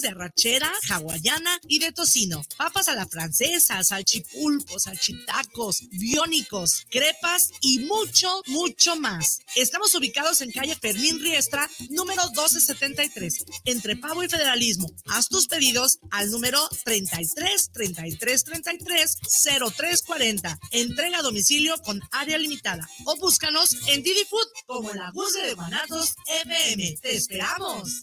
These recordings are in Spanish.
de arrachera, hawaiana y de tocino, papas a la francesa, salchipulpos, salchitacos, biónicos, crepas y mucho, mucho más. Estamos ubicados en calle Fermín Riestra, número 1273, entre Pavo y Federalismo. Haz tus pedidos al número 33 33 33 0340. Entrega a domicilio con área limitada o búscanos en Didi Food como la voz de Guanatos FM. ¡Te esperamos!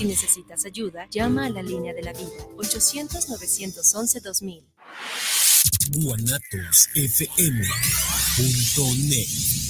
Si necesitas ayuda, llama a la línea de la vida 800-911-2000. guanatosfm.net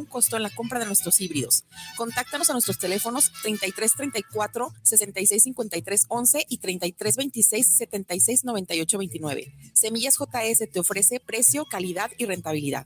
costo en la compra de nuestros híbridos. Contáctanos a nuestros teléfonos 3334 6653 11 y 3326 76 98 29. Semillas JS te ofrece precio, calidad y rentabilidad.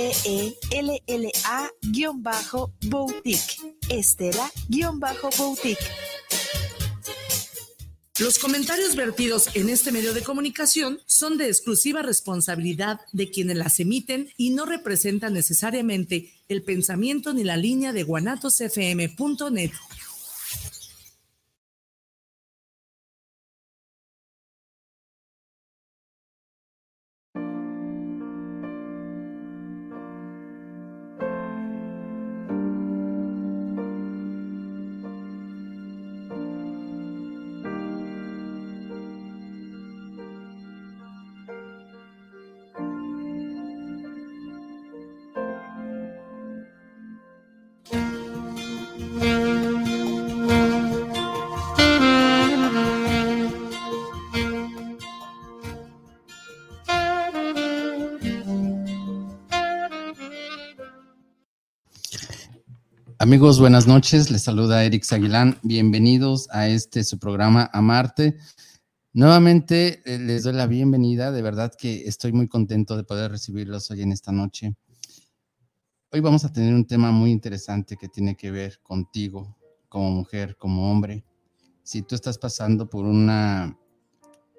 e-L-L-A-Boutique. Estela-Boutique. Los comentarios vertidos en este medio de comunicación son de exclusiva responsabilidad de quienes las emiten y no representan necesariamente el pensamiento ni la línea de guanatosfm.net. Amigos, buenas noches. Les saluda Eric Aguilán. Bienvenidos a este su programa Amarte. Nuevamente eh, les doy la bienvenida. De verdad que estoy muy contento de poder recibirlos hoy en esta noche. Hoy vamos a tener un tema muy interesante que tiene que ver contigo como mujer, como hombre. Si tú estás pasando por una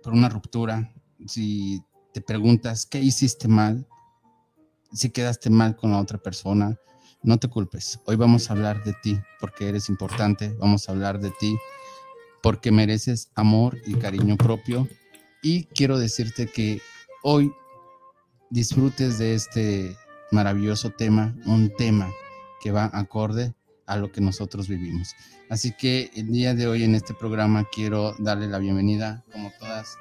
por una ruptura, si te preguntas qué hiciste mal, si quedaste mal con la otra persona, no te culpes. Hoy vamos a hablar de ti porque eres importante. Vamos a hablar de ti porque mereces amor y cariño propio. Y quiero decirte que hoy disfrutes de este maravilloso tema, un tema que va acorde a lo que nosotros vivimos. Así que el día de hoy en este programa quiero darle la bienvenida, como todas,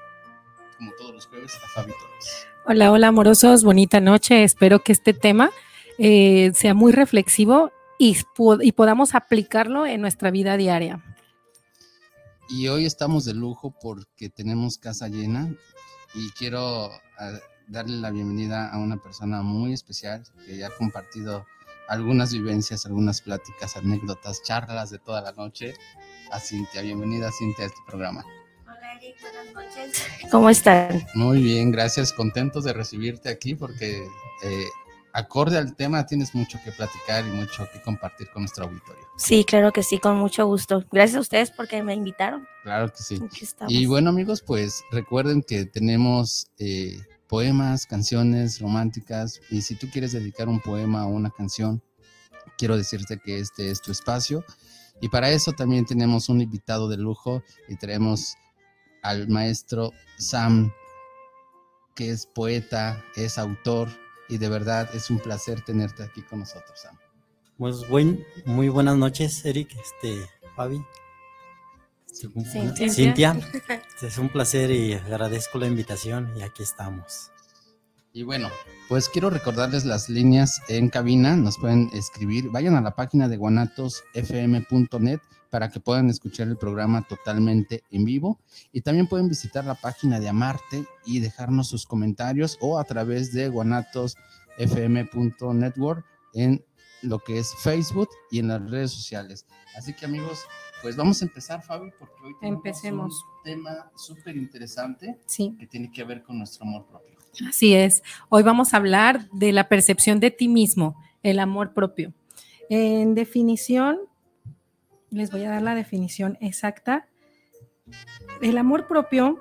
como todos los jueves, a Fabi Torres. Hola, hola amorosos, bonita noche. Espero que este tema eh, sea muy reflexivo y, y podamos aplicarlo en nuestra vida diaria. Y hoy estamos de lujo porque tenemos casa llena y quiero ah, darle la bienvenida a una persona muy especial que ya ha compartido algunas vivencias, algunas pláticas, anécdotas, charlas de toda la noche. A Cintia, bienvenida Cintia a este programa. Hola Eric, buenas noches. ¿Cómo están? Muy bien, gracias, contentos de recibirte aquí porque eh, acorde al tema, tienes mucho que platicar y mucho que compartir con nuestro auditorio. Sí, claro que sí, con mucho gusto. Gracias a ustedes porque me invitaron. Claro que sí. Aquí estamos. Y bueno, amigos, pues recuerden que tenemos eh, poemas, canciones románticas, y si tú quieres dedicar un poema o una canción, quiero decirte que este es tu espacio. Y para eso también tenemos un invitado de lujo y tenemos al maestro Sam, que es poeta, es autor, y de verdad es un placer tenerte aquí con nosotros, Sam. Pues buen, muy buenas noches, Eric, este, Fabi. Cintia. Cintia, es un placer y agradezco la invitación y aquí estamos. Y bueno, pues quiero recordarles las líneas en cabina, nos pueden escribir, vayan a la página de guanatosfm.net para que puedan escuchar el programa totalmente en vivo y también pueden visitar la página de Amarte y dejarnos sus comentarios o a través de guanatosfm.network en lo que es Facebook y en las redes sociales. Así que amigos, pues vamos a empezar, Fabi, porque hoy tenemos Empecemos. un tema súper interesante Sí. que tiene que ver con nuestro amor propio. Así es. Hoy vamos a hablar de la percepción de ti mismo, el amor propio. En definición, les voy a dar la definición exacta. El amor propio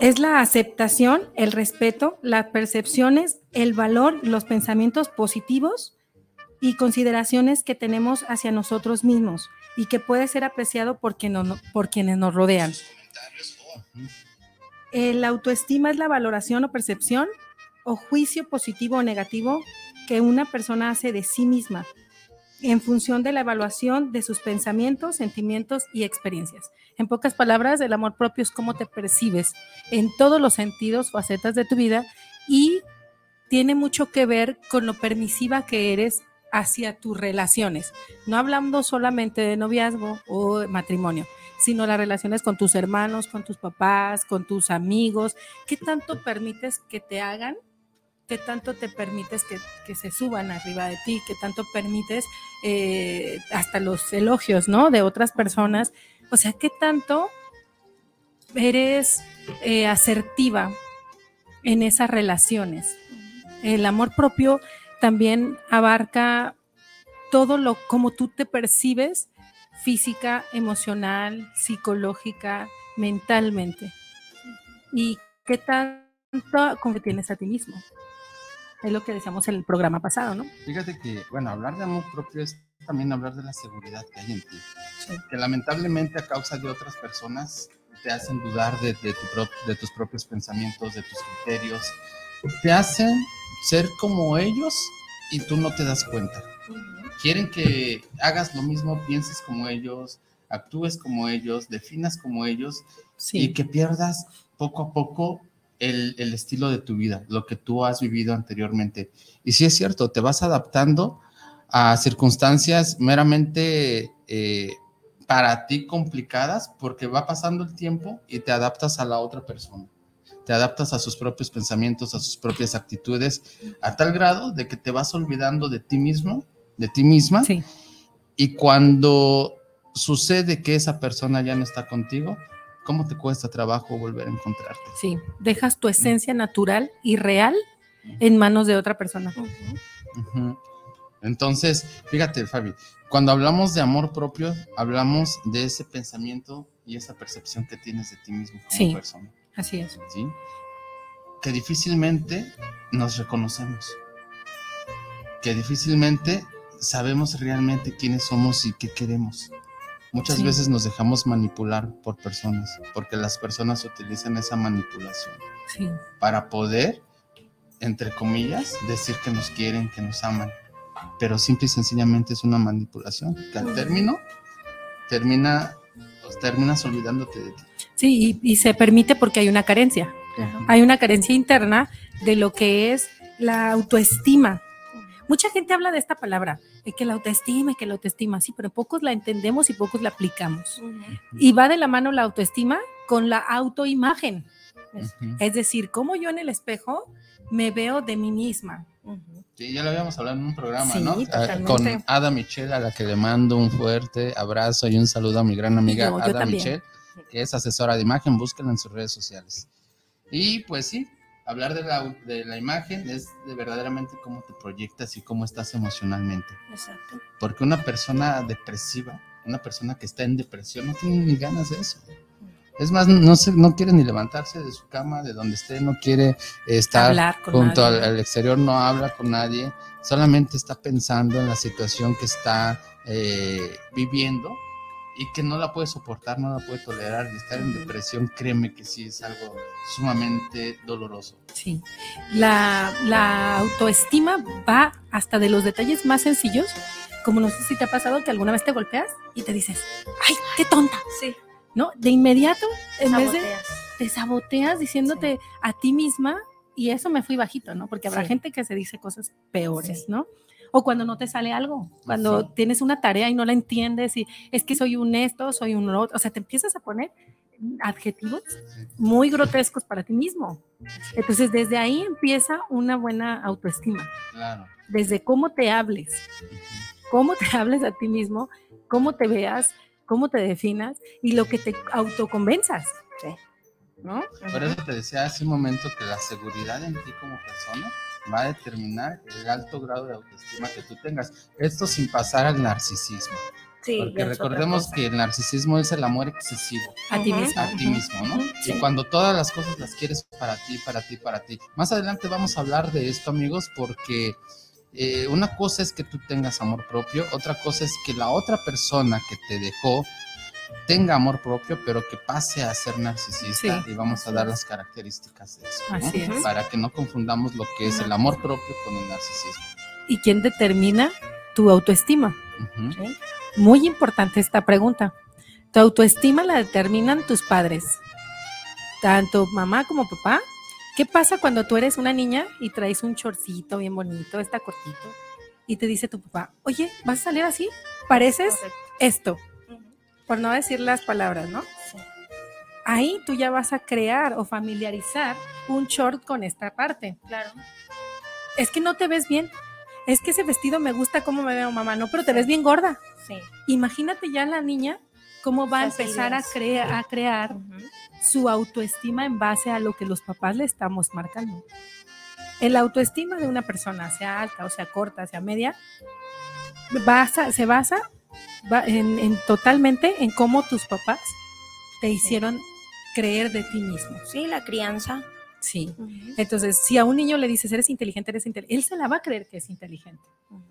es la aceptación, el respeto, las percepciones, el valor, los pensamientos positivos y consideraciones que tenemos hacia nosotros mismos y que puede ser apreciado por, por quienes nos rodean. El autoestima es la valoración o percepción o juicio positivo o negativo que una persona hace de sí misma en función de la evaluación de sus pensamientos, sentimientos y experiencias. En pocas palabras, el amor propio es cómo te percibes en todos los sentidos, facetas de tu vida y tiene mucho que ver con lo permisiva que eres hacia tus relaciones. No hablando solamente de noviazgo o matrimonio, sino las relaciones con tus hermanos, con tus papás, con tus amigos. ¿Qué tanto permites que te hagan? ¿Qué tanto te permites que, que se suban arriba de ti? ¿Qué tanto permites eh, hasta los elogios, ¿no? De otras personas. O sea, ¿qué tanto eres eh, asertiva en esas relaciones? El amor propio también abarca todo lo como tú te percibes física, emocional, psicológica, mentalmente. Y qué tanto como tienes a ti mismo. Es lo que decíamos en el programa pasado, ¿no? Fíjate que, bueno, hablar de amor propio es también hablar de la seguridad que hay en ti. Que lamentablemente a causa de otras personas te hacen dudar de, de tu pro- de tus propios pensamientos, de tus criterios. Te hacen ser como ellos y tú no te das cuenta. Quieren que hagas lo mismo, pienses como ellos, actúes como ellos, definas como ellos y que pierdas poco a poco el, el estilo de tu vida, lo que tú has vivido anteriormente. Y sí es cierto, te vas adaptando a circunstancias meramente eh, para ti complicadas porque va pasando el tiempo y te adaptas a la otra persona. Te adaptas a sus propios pensamientos, a sus propias actitudes, a tal grado de que te vas olvidando de ti mismo, de ti misma. Sí. Y cuando sucede que esa persona ya no está contigo, ¿cómo te cuesta trabajo volver a encontrarte? Sí, dejas tu esencia natural y real en manos de otra persona. Entonces, fíjate, Fabi, cuando hablamos de amor propio, hablamos de ese pensamiento y esa percepción que tienes de ti mismo como Sí. persona, Así es. ¿sí? Que difícilmente nos reconocemos, que difícilmente sabemos realmente quiénes somos y qué queremos. Muchas Sí. veces nos dejamos manipular por personas, porque las personas utilizan esa manipulación Sí. para poder, entre comillas, decir que nos quieren, que nos aman. Pero simple y sencillamente es una manipulación que al término termina, pues, terminas olvidándote de ti. Sí, y, y se permite porque hay una carencia. Hay una carencia interna de lo que es la autoestima. Mucha gente habla de esta palabra, de que la autoestima, y que la autoestima, sí, pero pocos la entendemos y pocos la aplicamos. Y va de la mano la autoestima con la autoimagen. Ujú. Es decir, cómo yo en el espejo me veo de mí misma. Sí, ya lo habíamos hablado en un programa, Sí, ¿no? Ah, totalmente. Con Ada Michelle, a la que le mando un fuerte abrazo y un saludo a mi gran amiga yo- yo Ada también. Michelle, que es asesora de imagen, búsquenla en sus redes sociales. Y pues sí, hablar de la, de la imagen es de verdaderamente cómo te proyectas y cómo estás emocionalmente. Exacto. Porque una persona depresiva, una persona que está en depresión, no tiene ni ganas de eso. Es más, no, se, no quiere ni levantarse de su cama, de donde esté, no quiere estar junto al, al exterior, no habla con nadie, solamente está pensando en la situación que está eh, viviendo y que no la puede soportar, no la puede tolerar. Y estar en depresión, créeme que sí es algo sumamente doloroso. Sí. La, la autoestima va hasta de los detalles más sencillos, como no sé si te ha pasado que alguna vez te golpeas y te dices, ¡ay, qué tonta! Sí. ¿No? De inmediato, en vez de Saboteas. te saboteas diciéndote a ti misma, y eso me fui bajito, ¿no? Porque habrá Sí. gente que se dice cosas peores, Sí. ¿no? O cuando no te sale algo, cuando Sí. tienes una tarea y no la entiendes y es que soy un esto, soy un otro, o sea, te empiezas a poner adjetivos muy grotescos para ti mismo. Entonces, desde ahí empieza una buena autoestima, Claro. desde cómo te hables, cómo te hables a ti mismo, cómo te veas, cómo te definas y lo que te autoconvenzas. Sí. ¿No? Por eso te decía hace un momento que la seguridad en ti como persona va a determinar el alto grado de autoestima que tú tengas. Esto sin pasar al narcisismo. Sí, Porque recordemos que el narcisismo es el amor excesivo A ti mismo. a ti mismo, ¿no? Sí. Y cuando todas las cosas las quieres para ti, para ti, para ti. Más adelante vamos a hablar de esto, amigos, porque eh, una cosa es que tú tengas amor propio, otra cosa es que la otra persona que te dejó tenga amor propio, pero que pase a ser narcisista Sí, y vamos a dar las características de eso, ¿no? Así es. Para que no confundamos lo que es el amor propio con el narcisismo. ¿Y quién determina tu autoestima? Ujú. Sí. Muy importante esta pregunta. Tu autoestima la determinan tus padres, tanto mamá como papá. ¿Qué pasa cuando tú eres una niña y traes un chorcito bien bonito, está cortito, y te dice tu papá, oye, ¿vas a salir así? Pareces Correcto. esto. Por no decir las palabras, ¿no? Sí. Ahí tú ya vas a crear o familiarizar un short con esta parte. Claro. Es que no te ves bien. Es que ese vestido me gusta cómo me veo, mamá. No, pero te ves bien gorda. Sí. Imagínate ya la niña cómo va a empezar a, crea- a crear su autoestima en base a lo que los papás le estamos marcando. El autoestima de una persona, sea alta o sea corta, sea media, basa- se basa va- en, en totalmente en cómo tus papás te hicieron creer de ti mismo. Sí, la crianza. Sí. Entonces, si a un niño le dices, eres inteligente, eres inteligente, él se la va a creer que es inteligente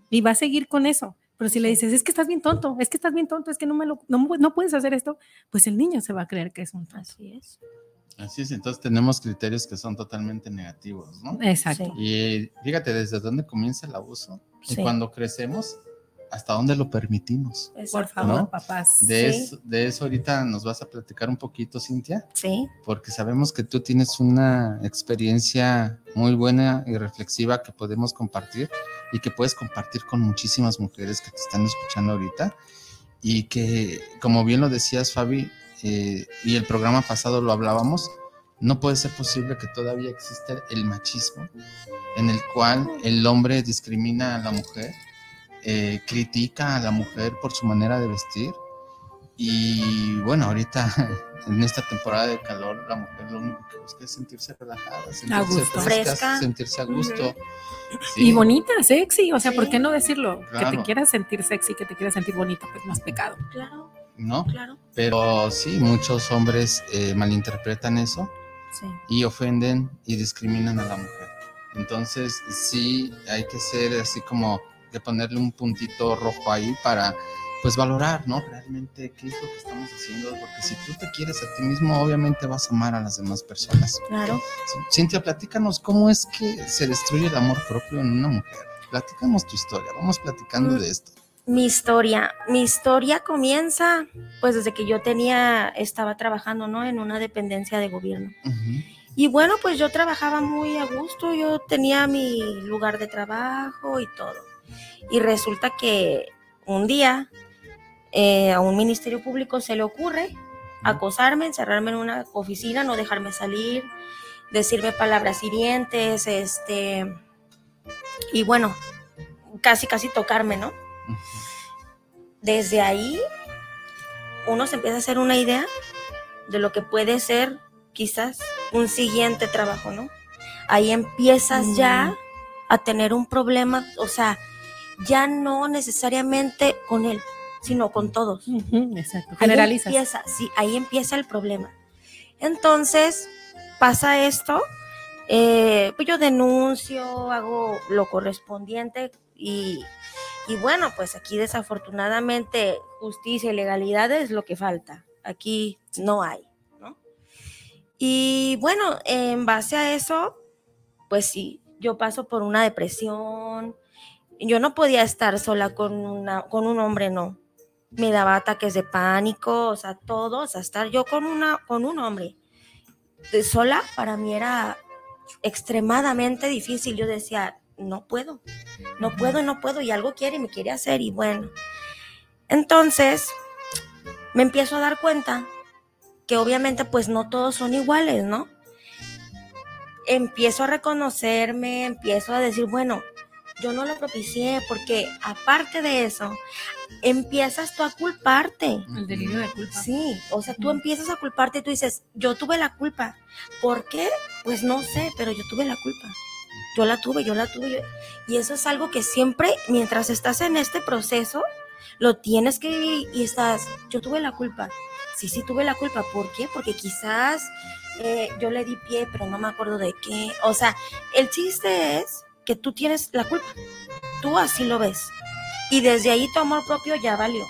y va a seguir con eso. Pero si le dices, es que estás bien tonto, es que estás bien tonto, es que no, me lo, no, no puedes hacer esto, pues el niño se va a creer que es un tonto. Así es. Así es, entonces tenemos criterios que son totalmente negativos, ¿no? Exacto. Sí. Y fíjate desde dónde comienza el abuso y cuando crecemos, hasta dónde lo permitimos. Por favor, ¿No? papás. De, Sí. eso, de eso ahorita nos vas a platicar un poquito, Cintia, Sí. porque sabemos que tú tienes una experiencia muy buena y reflexiva que podemos compartir y que puedes compartir con muchísimas mujeres que te están escuchando ahorita y que, como bien lo decías, Fabi, eh, y el programa pasado lo hablábamos, no puede ser posible que todavía exista el machismo en el cual el hombre discrimina a la mujer, eh, critica a la mujer por su manera de vestir y bueno, ahorita en esta temporada de calor la mujer lo único que busca es sentirse relajada, sentirse gusto. Fresca. sentirse a gusto. Sí. Y bonita, sexy, o sea, ¿por Sí. qué no decirlo? Que Claro. te quieras sentir sexy, que te quieras sentir bonita, pues no es pecado. Claro, ¿no? claro. Pero sí, muchos hombres eh, malinterpretan eso Sí. y ofenden y discriminan a la mujer. Entonces, sí, hay que ser así como de ponerle un puntito rojo ahí para, pues, valorar, ¿no? Realmente qué es lo que estamos haciendo, porque si tú te quieres a ti mismo, obviamente vas a amar a las demás personas. Claro. Cintia, platícanos cómo es que se destruye el amor propio en una mujer. Platícanos tu historia, vamos platicando Mm. de esto. Mi historia, mi historia comienza pues desde que yo tenía, estaba trabajando, ¿no? En una dependencia de gobierno. Y bueno, pues yo trabajaba muy a gusto, yo tenía mi lugar de trabajo y todo. Y resulta que un día eh, a un ministerio público se le ocurre acosarme, encerrarme en una oficina, no dejarme salir, decirme palabras hirientes, este, y bueno, casi, casi tocarme, ¿no? Desde ahí uno se empieza a hacer una idea de lo que puede ser quizás un siguiente trabajo, ¿no? Ahí empiezas Mm. ya a tener un problema, o sea, ya no necesariamente con él, sino con todos. Exacto. Ahí Generalizas. empieza, sí, ahí empieza el problema. Entonces, pasa esto, eh, pues yo denuncio, hago lo correspondiente y, y bueno, pues aquí desafortunadamente justicia y legalidad es lo que falta. Aquí no hay, ¿no? Y bueno, en base a eso, pues sí, yo paso por una depresión. Yo no podía estar sola con, una, con un hombre, no me daba ataques de pánico, o sea, todo, o sea, estar yo con, una, con un hombre sola para mí era extremadamente difícil. Yo decía, no puedo, no puedo, no puedo, y algo quiere y me quiere hacer, y bueno. Entonces, me empiezo a dar cuenta que obviamente pues no todos son iguales, ¿no? Empiezo a reconocerme, empiezo a decir, bueno, yo no lo propicié porque aparte de eso, empiezas tú a culparte. El delirio de culpa. Sí, o sea, tú empiezas a culparte y tú dices, yo tuve la culpa. ¿Por qué? Pues no sé, pero yo tuve la culpa. Yo la tuve, yo la tuve. yo- Y eso es algo que siempre, mientras estás en este proceso, lo tienes que vivir y estás, yo tuve la culpa. Sí, sí, tuve la culpa. ¿Por qué? Porque quizás eh, yo le di pie, pero no me acuerdo de qué. O sea, el chiste es que tú tienes la culpa. Tú así lo ves. Y desde ahí tu amor propio ya valió.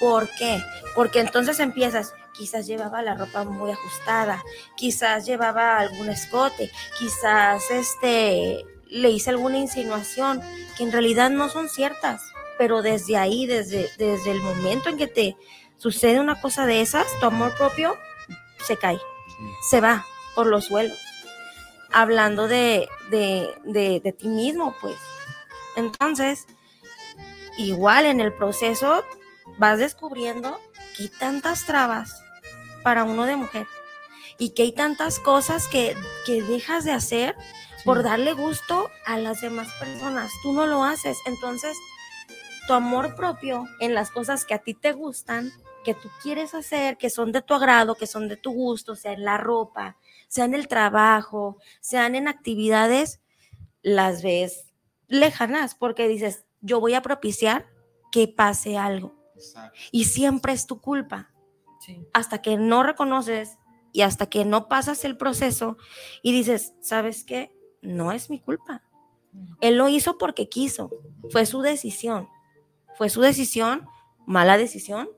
¿Por qué? Porque entonces empiezas, quizás llevaba la ropa muy ajustada, quizás llevaba algún escote, quizás este le hice alguna insinuación que en realidad no son ciertas, pero desde ahí, desde, desde el momento en que te sucede una cosa de esas, tu amor propio se cae, se va por los suelos. Hablando de, de, de, de ti mismo, pues. Entonces, igual en el proceso vas descubriendo que hay tantas trabas para uno de mujer y que hay tantas cosas que, que dejas de hacer por darle gusto a las demás personas. Tú no lo haces. Entonces, tu amor propio en las cosas que a ti te gustan, que tú quieres hacer, que son de tu agrado, que son de tu gusto, sea en la ropa, sea en el trabajo, sean en actividades, las ves lejanas porque dices, yo voy a propiciar que pase algo. Y siempre es tu culpa. Sí. Hasta que no reconoces y hasta que no pasas el proceso y dices, ¿sabes qué? No es mi culpa. Él lo hizo porque quiso. Fue su decisión. Fue su decisión, mala decisión,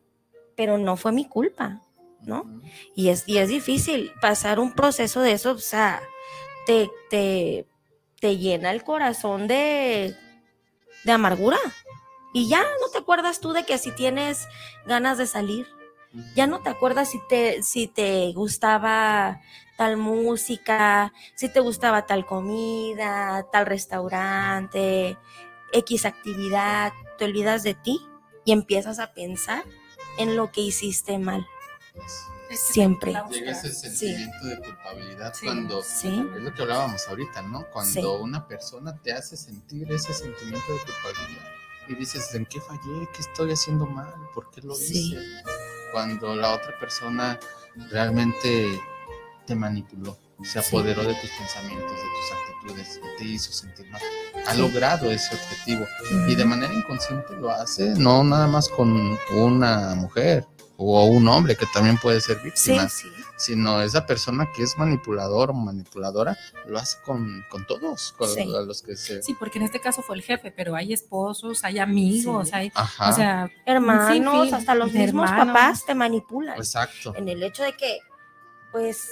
pero no fue mi culpa, ¿no? Y es, y es difícil pasar un proceso de eso, o sea, te, te, te llena el corazón de, de amargura. Y ya no te acuerdas tú de que si tienes ganas de salir, ya no te acuerdas si te, si te gustaba tal música, si te gustaba tal comida, tal restaurante, X actividad, te olvidas de ti y empiezas a pensar en lo que hiciste mal. Siempre. Llega ese sentimiento de culpabilidad Sí. cuando Sí. es lo que hablábamos ahorita, ¿no? Cuando Sí. una persona te hace sentir ese sentimiento de culpabilidad y dices, ¿en qué fallé? ¿Qué estoy haciendo mal? ¿Por qué lo Sí. hice? Cuando la otra persona realmente te manipuló, se apoderó de tus pensamientos, de tus actitudes, y te hizo sentir mal. Ha Sí. logrado ese objetivo y de manera inconsciente lo hace, no nada más con una mujer o un hombre que también puede ser Sí, víctima sí. sino esa persona que es manipulador o manipuladora lo hace con, con todos, con Sí. a los que se... Sí, porque en este caso fue el jefe, pero hay esposos, hay amigos, Sí. hay, Ajá, o sea, Hermanos, hasta los mismos hermanos. papás te manipulan. exacto. en el hecho de que, pues,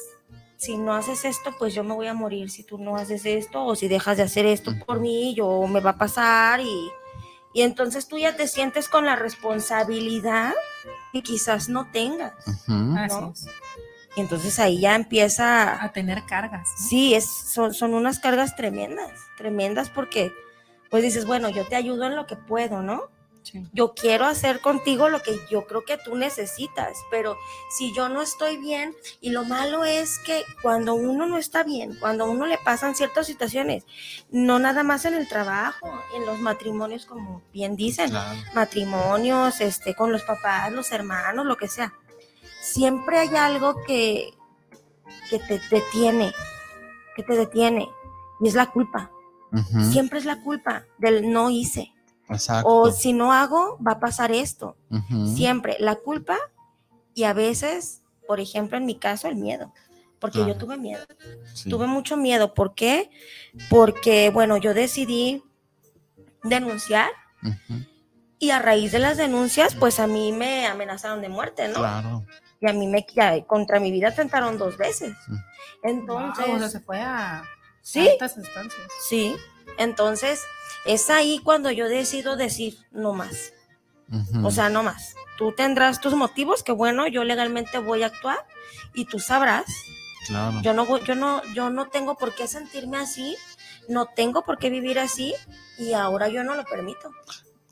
si no haces esto, pues yo me voy a morir. Si tú no haces esto, o si dejas de hacer esto por mí, yo me va a pasar. Y, y entonces tú ya te sientes con la responsabilidad que quizás no tengas. ¿no? es, Y entonces ahí ya empieza. a tener cargas. ¿no? Sí, es, son, son unas cargas tremendas, tremendas porque, pues dices, bueno, yo te ayudo en lo que puedo, ¿no? Sí. yo quiero hacer contigo lo que yo creo que tú necesitas, pero si yo no estoy bien, y lo malo es que cuando uno no está bien, cuando a uno le pasan ciertas situaciones, no nada más en el trabajo, en los matrimonios, como bien dicen, Claro. matrimonios, este, con los papás, los hermanos, lo que sea, siempre hay algo que, que te detiene, que te detiene, y es la culpa. Siempre es la culpa del no hice. Exacto. O si no hago, va a pasar esto. Siempre la culpa y a veces, por ejemplo, en mi caso, el miedo. Porque yo tuve miedo. sí. Tuve mucho miedo. ¿Por qué? Porque, bueno, yo decidí denunciar y a raíz de las denuncias, pues a mí me amenazaron de muerte, ¿no? Claro. Y a mí me ya, contra mi vida atentaron dos veces. Entonces, Wow, o sea, se fue a sí, altas instancias. sí. Entonces, es ahí cuando yo decido decir no más. O sea, no más. Tú tendrás tus motivos, que bueno, yo legalmente voy a actuar y tú sabrás. claro. Yo no, voy- yo no, yo no tengo por qué sentirme así, no tengo por qué vivir así y ahora yo no lo permito.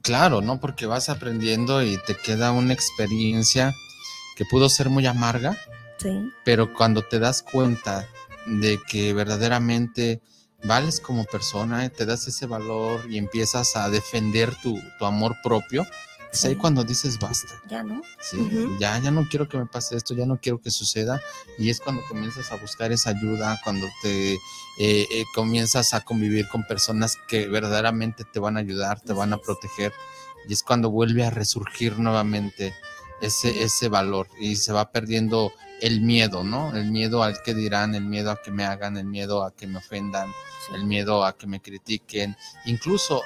Claro, ¿no? Porque vas aprendiendo y te queda una experiencia que pudo ser muy amarga, Sí. pero cuando te das cuenta de que verdaderamente vales como persona, eh, te das ese valor y empiezas a defender tu, tu amor propio, es ahí cuando dices basta. Ya no. Sí, ya, ya no quiero que me pase esto, ya no quiero que suceda. Y es cuando comienzas a buscar esa ayuda, cuando te eh, eh, comienzas a convivir con personas que verdaderamente te van a ayudar, te van a proteger. Y es cuando vuelve a resurgir nuevamente ese, ese valor y se va perdiendo el miedo, ¿no? El miedo al que dirán, el miedo a que me hagan, el miedo a que me ofendan, Sí. el miedo a que me critiquen, incluso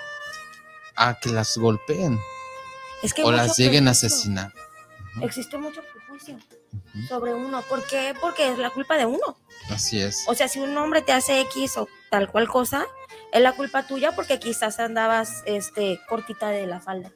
a que las golpeen Es que hay o las lleguen a asesinar. Existe mucho prejuicio sobre uno. ¿Por qué? Porque es la culpa de uno. Así es. O sea, si un hombre te hace X o tal cual cosa, es la culpa tuya porque quizás andabas este, cortita de la falda.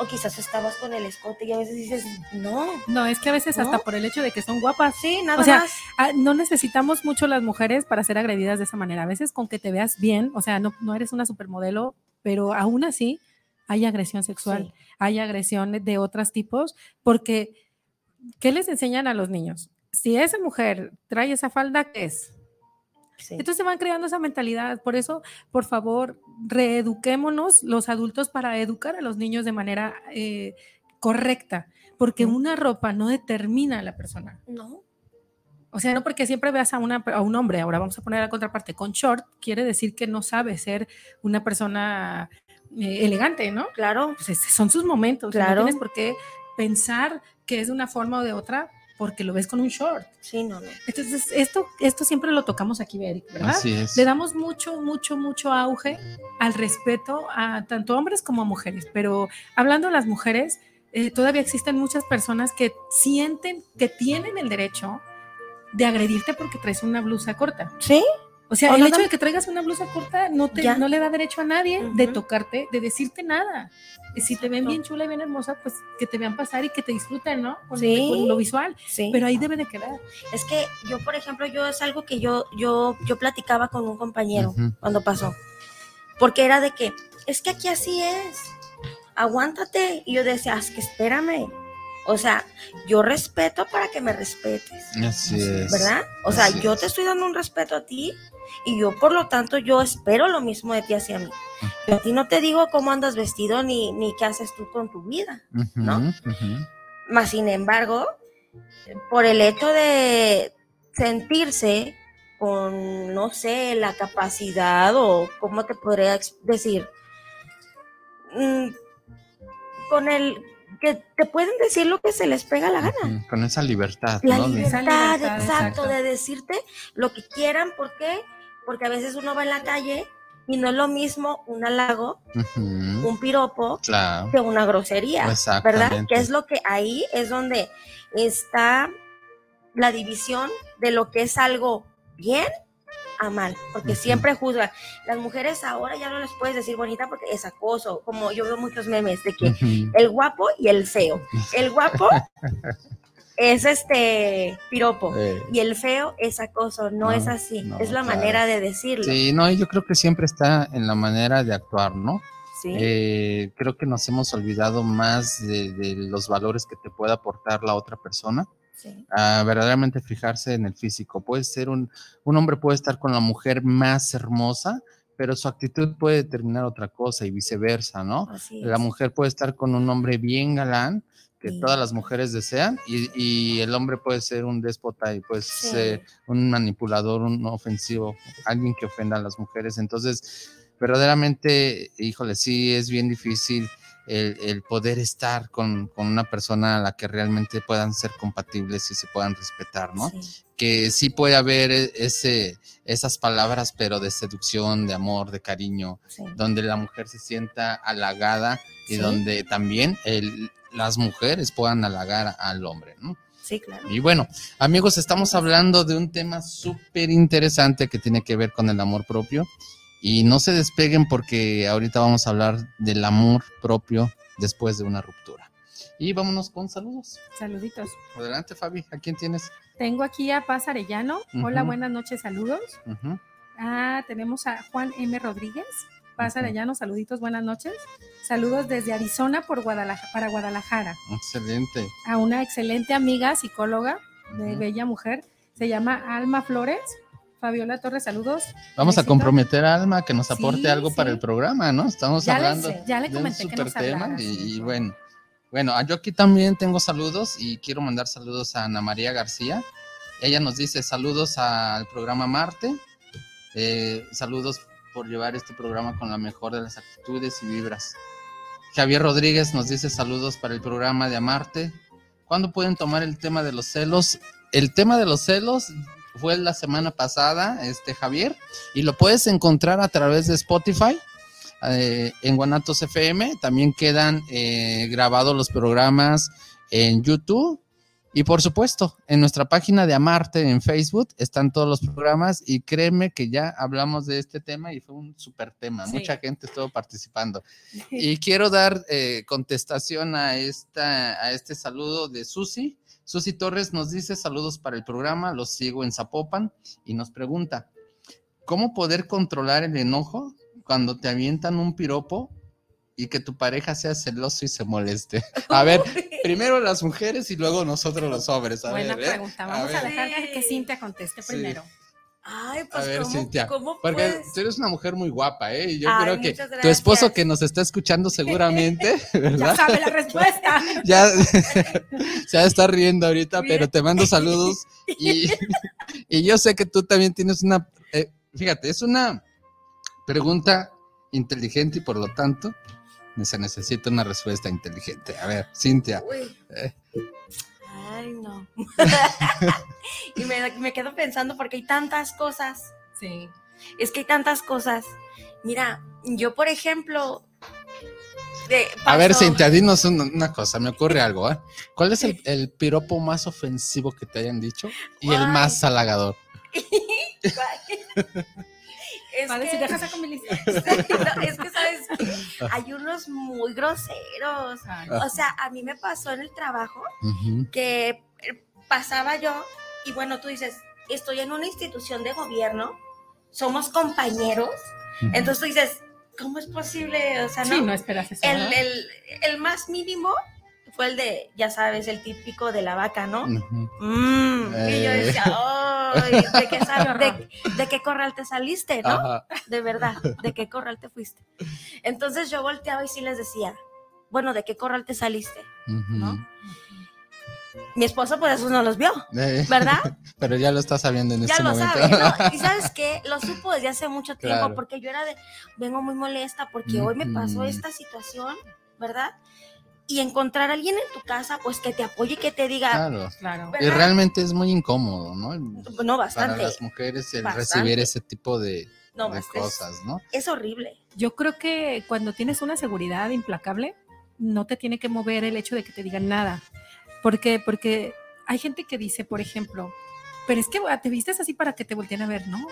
O quizás estabas con el escote y a veces dices, no, No, es que a veces ¿No? hasta por el hecho de que son guapas. sí, nada O sea, más. ah, no necesitamos mucho las mujeres para ser agredidas de esa manera. A veces con que te veas bien, o sea, no, no eres una supermodelo, pero aún así hay agresión sexual, Sí. hay agresión de- de otros tipos, porque ¿qué les enseñan a los niños? Si esa mujer trae esa falda, ¿qué es? Sí. Entonces van creando esa mentalidad. Por eso, por favor, reeduquémonos los adultos para educar a los niños de manera eh, correcta, porque una ropa no determina a la persona. no, O sea, no porque siempre veas a, una, a un hombre, ahora vamos a poner la contraparte, con short, quiere decir que no sabe ser una persona eh, elegante, ¿no? claro, Pues son sus momentos. Claro. No tienes por qué pensar que es de una forma o de otra porque lo ves con un short. sí, no, no. Entonces, esto, esto siempre lo tocamos aquí, Eric, ¿verdad? Así es. Le damos mucho, mucho, mucho auge al respeto a tanto hombres como a mujeres. Pero hablando de las mujeres, eh, todavía existen muchas personas que sienten que tienen el derecho de agredirte porque traes una blusa corta. Sí, O sea, O el nada- hecho de que traigas una blusa corta no, te, no le da derecho a nadie de Ujú. tocarte, de decirte nada. Y si te ven Exacto. bien chula y bien hermosa, pues que te vean pasar y que te disfruten, ¿no? Con, Sí. con lo visual. sí. Pero ahí debe de quedar. Es que yo, por ejemplo, yo es algo que yo, yo, yo platicaba con un compañero Ujú. cuando pasó. Porque era de que, es que aquí así es. Aguántate. Y yo decía, es que espérame. O sea, yo respeto para que me respetes. Así es. ¿Verdad? O sea, Así yo es. te estoy dando un respeto a ti y yo por lo tanto yo espero lo mismo de ti hacia mí. Yo a ti no te digo cómo andas vestido ni, ni qué haces tú con tu vida. ¿no? Más sin embargo, por el hecho de sentirse con, no sé, la capacidad o cómo te podría decir, Mm, con el que te pueden decir lo que se les pega la gana. Con esa libertad, La libertad, Esa libertad, exacto, exacto. de decirte lo que quieran. ¿Por qué? Porque a veces uno va en la calle y no es lo mismo un halago, un piropo, Claro. que una grosería, ¿verdad? Que es lo que ahí es donde está la división de lo que es algo bien a mal, porque siempre juzgan. Las mujeres ahora ya no les puedes decir bonita porque es acoso, como yo veo muchos memes de que el guapo y el feo. El guapo es este piropo Eh, y el feo es acoso, no, No, es así, no, es la claro. manera de decirlo. Sí, no, yo creo que siempre está en la manera de actuar, ¿no? Sí, Eh, creo que nos hemos olvidado más de, de los valores que te puede aportar la otra persona. sí, a verdaderamente fijarse en el físico. Puede ser un, un hombre puede estar con la mujer más hermosa, pero su actitud puede determinar otra cosa y viceversa, ¿no? La mujer puede estar con un hombre bien galán, que Sí. todas las mujeres desean y, y el hombre puede ser un déspota y puede Sí. ser un manipulador, un ofensivo, alguien que ofenda a las mujeres. Entonces, verdaderamente, híjole, sí es bien difícil el, el poder estar con, con una persona a la que realmente puedan ser compatibles y se puedan respetar, ¿no? Sí. que sí puede haber e- ese, esas palabras, pero de seducción, de amor, de cariño, donde la mujer se sienta halagada y donde también el- las mujeres puedan halagar al hombre, ¿no? Sí, claro. Y bueno, amigos, estamos hablando de un tema súper interesante que tiene que ver con el amor propio. Y no se despeguen porque ahorita vamos a hablar del amor propio después de una ruptura. Y vámonos con saludos. Saluditos. Adelante, Fabi. ¿A quién tienes? Tengo aquí a Paz Arellano. Hola, buenas noches, saludos. Ah, tenemos a Juan M. Rodríguez. Paz Ujú. Arellano, saluditos, buenas noches. Saludos desde Arizona por Guadalajara, para Guadalajara. Excelente. A una excelente amiga psicóloga de Ujú. bella mujer. Se llama Alma Flores. Fabiola Torres, saludos. Vamos a Besito. comprometer a Alma que nos aporte Sí, algo para sí. el programa, ¿no? Estamos Ya le- hablando ya le de un comenté que super nos tema y, y bueno, bueno, yo aquí también tengo saludos y quiero mandar saludos a Ana María García. Ella nos dice saludos al programa Marte, eh, saludos por llevar este programa con la mejor de las actitudes y vibras. Javier Rodríguez nos dice saludos para el programa de Amarte. ¿Cuándo pueden tomar el tema de los celos? El tema de los celos fue la semana pasada, este Javier, y lo puedes encontrar a través de Spotify. eh, en Guanatos FM también quedan eh, grabados los programas en YouTube y por supuesto en nuestra página de Amarte en Facebook están todos los programas y créeme que ya hablamos de este tema y fue un super tema, Sí. mucha gente estuvo participando. Y quiero dar eh, contestación a, esta, a este saludo de Susi. Susi Torres nos dice saludos para el programa, los sigo en Zapopan y nos pregunta, ¿cómo poder controlar el enojo cuando te avientan un piropo y que tu pareja sea celoso y se moleste? A ver, primero las mujeres y luego nosotros los hombres. A Buena ver, ¿eh? pregunta. Vamos a, ver. dejar que Cintia conteste Sí. primero. Ay, A pues, ver, ¿cómo, Cintia, cómo porque puedes? tú eres una mujer muy guapa, ¿eh? Y yo Ay, creo que tu esposo que nos está escuchando seguramente, Ya ¿verdad? sabe la respuesta. ya se va a estar riendo ahorita, Mira. pero te mando saludos y, y yo sé que tú también tienes una, eh, fíjate, es una pregunta inteligente y por lo tanto se necesita una respuesta inteligente. A ver, Cintia, Uy. Eh. Ay, no. y me, me quedo pensando porque hay tantas cosas. Sí. Es que hay tantas cosas. Mira, yo, por ejemplo. de- a ver, Cintia, dinos una, una cosa, me ocurre algo, ¿eh? ¿Cuál es el, el piropo más ofensivo que te hayan dicho y el más halagador? es, que. No, es que, ¿sabes qué? Hay unos muy groseros. Ay, O sea, a mí me pasó en el trabajo que eh, pasaba yo y bueno, tú dices, estoy en una institución de gobierno, somos compañeros, entonces tú dices, ¿cómo es posible? O sea, Sí, no. no esperas eso. el, el, el más mínimo fue el de, ya sabes, el típico de la vaca, ¿no? Mm, Y yo Eh. decía, ¿de qué, sal- de, de qué corral te saliste, no? Ajá. De verdad, ¿de qué corral te fuiste? Entonces yo volteaba y sí les decía, bueno, ¿de qué corral te saliste? ¿No? Mi esposo pues esos no los vio, Eh, ¿verdad? Pero ya lo estás sabiendo en Ya este lo momento. sabe, ¿no? Y sabes qué, lo supo desde hace mucho tiempo, Claro. porque yo era de, vengo muy molesta porque hoy me pasó esta situación, ¿verdad? Y encontrar a alguien en tu casa, pues que te apoye y que te diga, Claro. Claro. Y realmente es muy incómodo, ¿no? no, Para bastante, las mujeres el Bastante. recibir ese tipo de, no, de bastante. cosas, ¿no? Es horrible. Yo creo que cuando tienes una seguridad implacable, no te tiene que mover el hecho de que te digan nada. ¿Por qué? Porque hay gente que dice, por ejemplo, pero es que ah, te vistes así para que te volteen a ver, ¿no?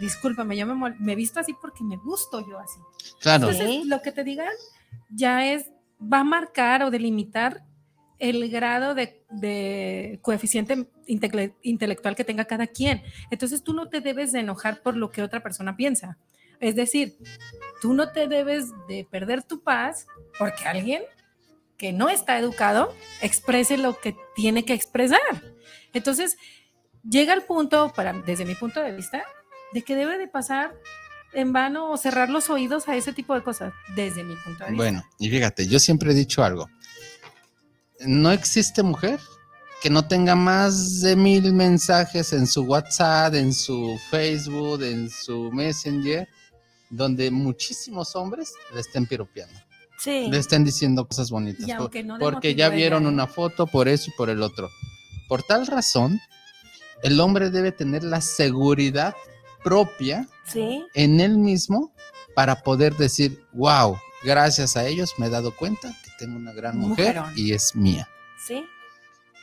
Discúlpame, yo me, me visto así porque me gusto yo así. Claro. Sí. Entonces, lo que te digan ya es, va a marcar o delimitar el grado de, de coeficiente intele- intelectual que tenga cada quien. Entonces tú no te debes de enojar por lo que otra persona piensa. Es decir, tú no te debes de perder tu paz porque alguien que no está educado exprese lo que tiene que expresar. Entonces, llega el punto, para, desde mi punto de vista, de que debe de pasar en vano o cerrar los oídos a ese tipo de cosas, desde mi punto de vista. Bueno, y fíjate, yo siempre he dicho algo. no existe mujer que no tenga más de mil mensajes en su WhatsApp, en su Facebook, en su Messenger, donde muchísimos hombres le estén piropeando. Sí. Le estén diciendo cosas bonitas. Por- no porque ya vieron una foto por eso y por el otro. Por tal razón, el hombre debe tener la seguridad propia Sí, en él mismo para poder decir, wow, gracias a ellos me he dado cuenta que tengo una gran mujer mujerón. y es mía, sí,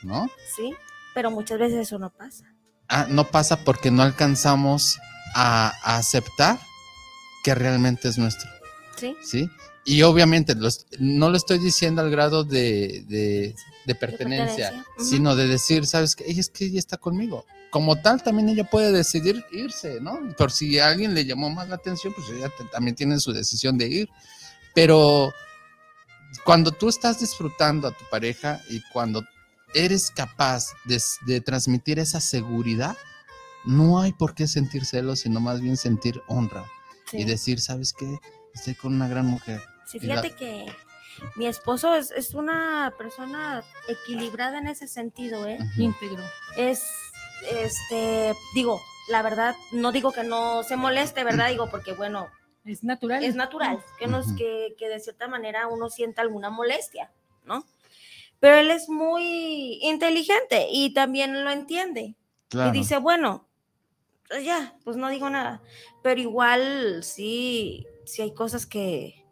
¿no? sí. Pero muchas veces eso no pasa. Ah, no pasa porque no alcanzamos a, a aceptar que realmente es nuestro, Sí, ¿sí? Y obviamente los- no lo estoy diciendo al grado de, de- de pertenencia, sino de decir, ¿sabes qué? Ella es que ella está conmigo. Como tal, también ella puede decidir irse, ¿no? Por si a alguien le llamó más la atención, pues ella te- también tiene su decisión de ir. Pero cuando tú estás disfrutando a tu pareja y cuando eres capaz de, transmitir esa seguridad, no hay por qué sentir celos, sino más bien sentir honra sí. y decir, ¿sabes qué? Estoy con una gran mujer. Sí, la- fíjate que mi esposo es, es una persona equilibrada en ese sentido, ¿eh? Íntegro. Es, este, digo, la verdad, no digo que no se moleste, ¿verdad? Digo, porque bueno, Es natural. es natural que, nos, que, que de cierta manera uno sienta alguna molestia, ¿no? Pero él es muy inteligente y también lo entiende. Claro. Y dice, bueno, pues ya, pues no digo nada. Pero igual sí, sí hay cosas que,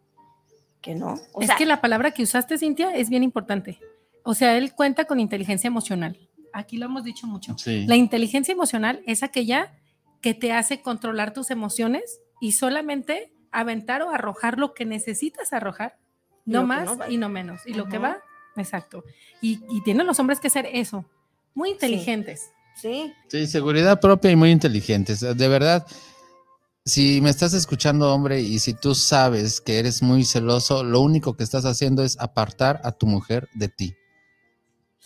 que no. O es sea, que la palabra que usaste, Cintia, es bien importante. O sea, él cuenta con inteligencia emocional. Aquí lo hemos dicho mucho. Sí. La inteligencia emocional es aquella que te hace controlar tus emociones y solamente aventar o arrojar lo que necesitas arrojar, no más no y no menos. Y lo que va, exacto. Y, y tienen los hombres que ser eso, muy inteligentes. sí, Sí, seguridad propia y muy inteligentes. De verdad, si me estás escuchando, hombre, y si tú sabes que eres muy celoso, lo único que estás haciendo es apartar a tu mujer de ti.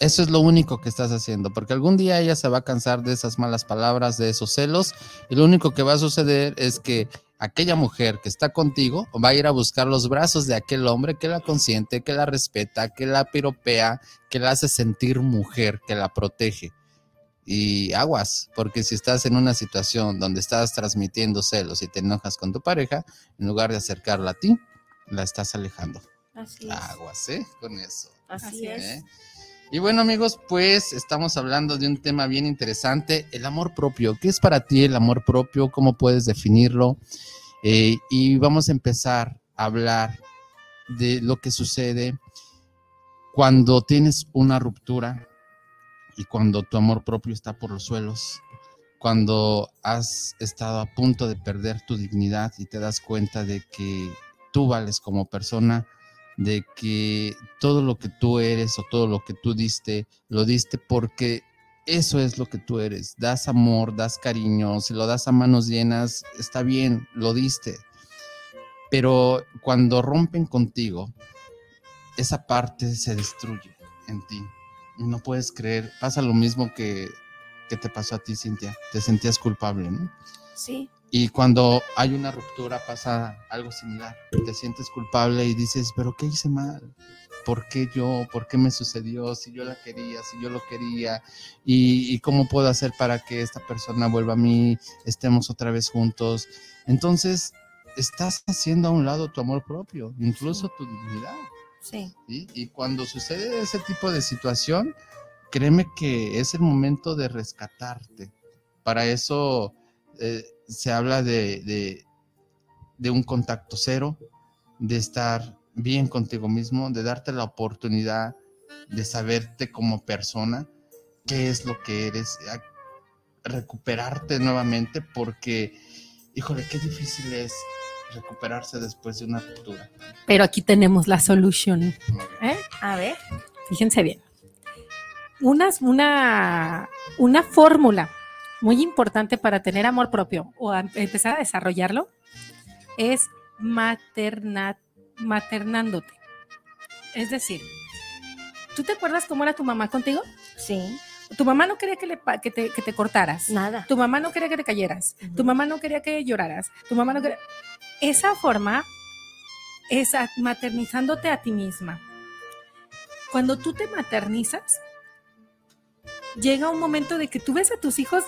Eso es lo único que estás haciendo, porque algún día ella se va a cansar de esas malas palabras, de esos celos, y lo único que va a suceder es que aquella mujer que está contigo va a ir a buscar los brazos de aquel hombre que la consiente, que la respeta, que la piropea, que la hace sentir mujer, que la protege. Y aguas, porque si estás en una situación donde estás transmitiendo celos y te enojas con tu pareja, en lugar de acercarla a ti, la estás alejando. así es. Aguas, ¿eh? Con eso. Así, Así es. Y bueno amigos, pues estamos hablando de un tema bien interesante, el amor propio. ¿Qué es para ti el amor propio? ¿Cómo puedes definirlo? Eh, y vamos a empezar a hablar de lo que sucede cuando tienes una ruptura y cuando tu amor propio está por los suelos, cuando has estado a punto de perder tu dignidad y te das cuenta de que tú vales como persona, de que todo lo que tú eres o todo lo que tú diste, lo diste porque eso es lo que tú eres. Das amor, das cariño, si lo das a manos llenas, está bien, lo diste. Pero cuando rompen contigo, esa parte se destruye en ti. No puedes creer, pasa lo mismo que, que te pasó a ti, Cintia. Te sentías culpable, ¿no? Sí, Y cuando hay una ruptura pasa algo similar. Te sientes culpable y dices, pero ¿qué hice mal? ¿Por qué yo? ¿Por qué me sucedió? Si yo la quería, si yo lo quería. ¿Y, y cómo puedo hacer para que esta persona vuelva a mí? Estemos otra vez juntos. Entonces, estás haciendo a un lado tu amor propio, incluso tu dignidad. sí, ¿sí? Y cuando sucede ese tipo de situación, créeme que es el momento de rescatarte. Para eso eh, se habla de, de- de un contacto cero, de estar bien contigo mismo, de darte la oportunidad de saberte como persona, qué es lo que eres, recuperarte nuevamente, porque, híjole, qué difícil es recuperarse después de una ruptura. Pero aquí tenemos la solución. ¿eh? a ver, Fíjense bien. Una, una, una fórmula muy importante para tener amor propio o a- empezar a desarrollarlo es materna- maternándote. Es decir, ¿tú te acuerdas cómo era tu mamá contigo? sí, Tu mamá no quería que, le, que, te, que te cortaras. nada. Tu mamá no quería que te cayeras. Tu mamá no quería que lloraras. Tu mamá no quería... Esa forma es maternizándote a ti misma. Cuando tú te maternizas, llega un momento de que tú ves a tus hijos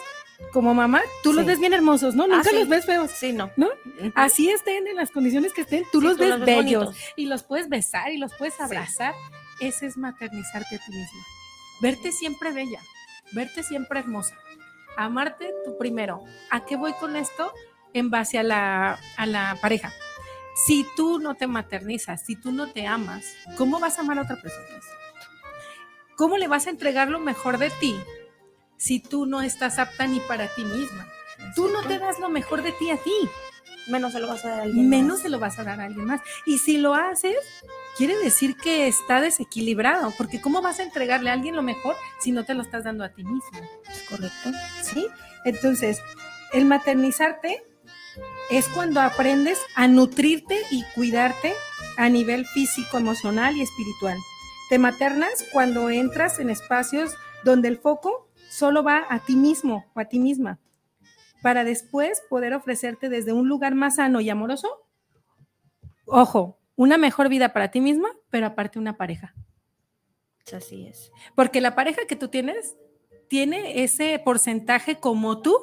como mamá, tú los ves bien hermosos, ¿no? Ah, Nunca sí. los ves feos. Sí, no. ¿No? Así estén en las condiciones que estén, tú Sí, los ves bellos bonitos. y los puedes besar y los puedes abrazar. Ese es maternizarte a ti misma. Verte siempre bella, verte siempre hermosa. Amarte tú primero. ¿A qué voy con esto? En base a la, a la pareja. Si tú no te maternizas, si tú no te amas, ¿cómo vas a amar a otra persona? ¿Cómo le vas a entregar lo mejor de ti si tú no estás apta ni para ti misma? Tú no te das lo mejor de ti a ti Menos se lo vas a dar a alguien menos más. se lo vas a dar a alguien más. Y si lo haces, quiere decir que está desequilibrado, porque ¿cómo vas a entregarle a alguien lo mejor si no te lo estás dando a ti mismo? Correcto. ¿Sí? Entonces, el maternizarte es cuando aprendes a nutrirte y cuidarte a nivel físico, emocional y espiritual. Te maternas cuando entras en espacios donde el foco solo va a ti mismo o a ti misma, para después poder ofrecerte desde un lugar más sano y amoroso, ojo, una mejor vida para ti misma, pero aparte una pareja. Así es. Porque la pareja que tú tienes tiene ese porcentaje como tú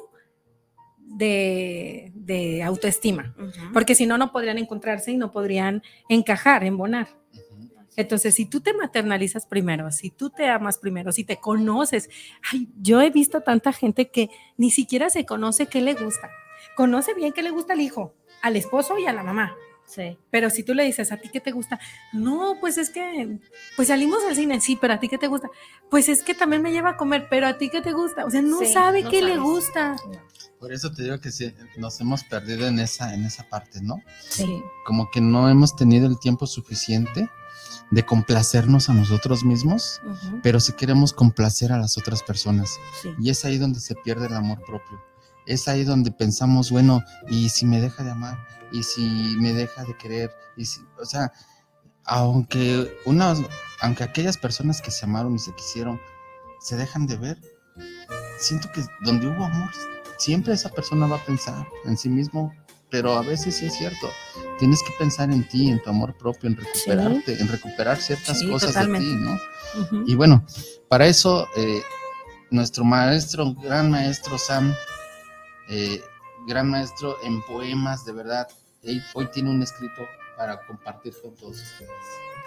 de, de autoestima. Porque si no, no podrían encontrarse y no podrían encajar, embonar. Entonces, si tú te maternalizas primero, si tú te amas primero, si te conoces, ay, yo he visto tanta gente que ni siquiera se conoce qué le gusta. Conoce bien qué le gusta al hijo, al esposo y a la mamá. Sí. Pero si tú le dices, ¿a ti qué te gusta? No, pues es que, pues salimos al cine, sí, pero ¿a ti qué te gusta? Pues es que también me lleva a comer, pero ¿a ti qué te gusta? O sea, no Sí, sabe no qué le gusta. Por eso te digo que sí, nos hemos perdido en esa, en esa parte, ¿no? Sí. Como que no hemos tenido el tiempo suficiente de complacernos a nosotros mismos, pero si queremos complacer a las otras personas. Sí. Y es ahí donde se pierde el amor propio. Es ahí donde pensamos, bueno, ¿y si me deja de amar? ¿Y si me deja de querer? Y si, o sea, aunque unas, aunque aquellas personas que se amaron y se quisieron se dejan de ver, siento que donde hubo amor, siempre esa persona va a pensar en sí mismo, pero a veces sí es cierto. Tienes que pensar en ti, en tu amor propio, en recuperarte, en recuperar ciertas Sí, cosas totalmente. de ti, ¿no? Y bueno, para eso eh, nuestro maestro, gran maestro Sam, eh, gran maestro en poemas, de verdad, él hoy tiene un escrito para compartir con todos ustedes.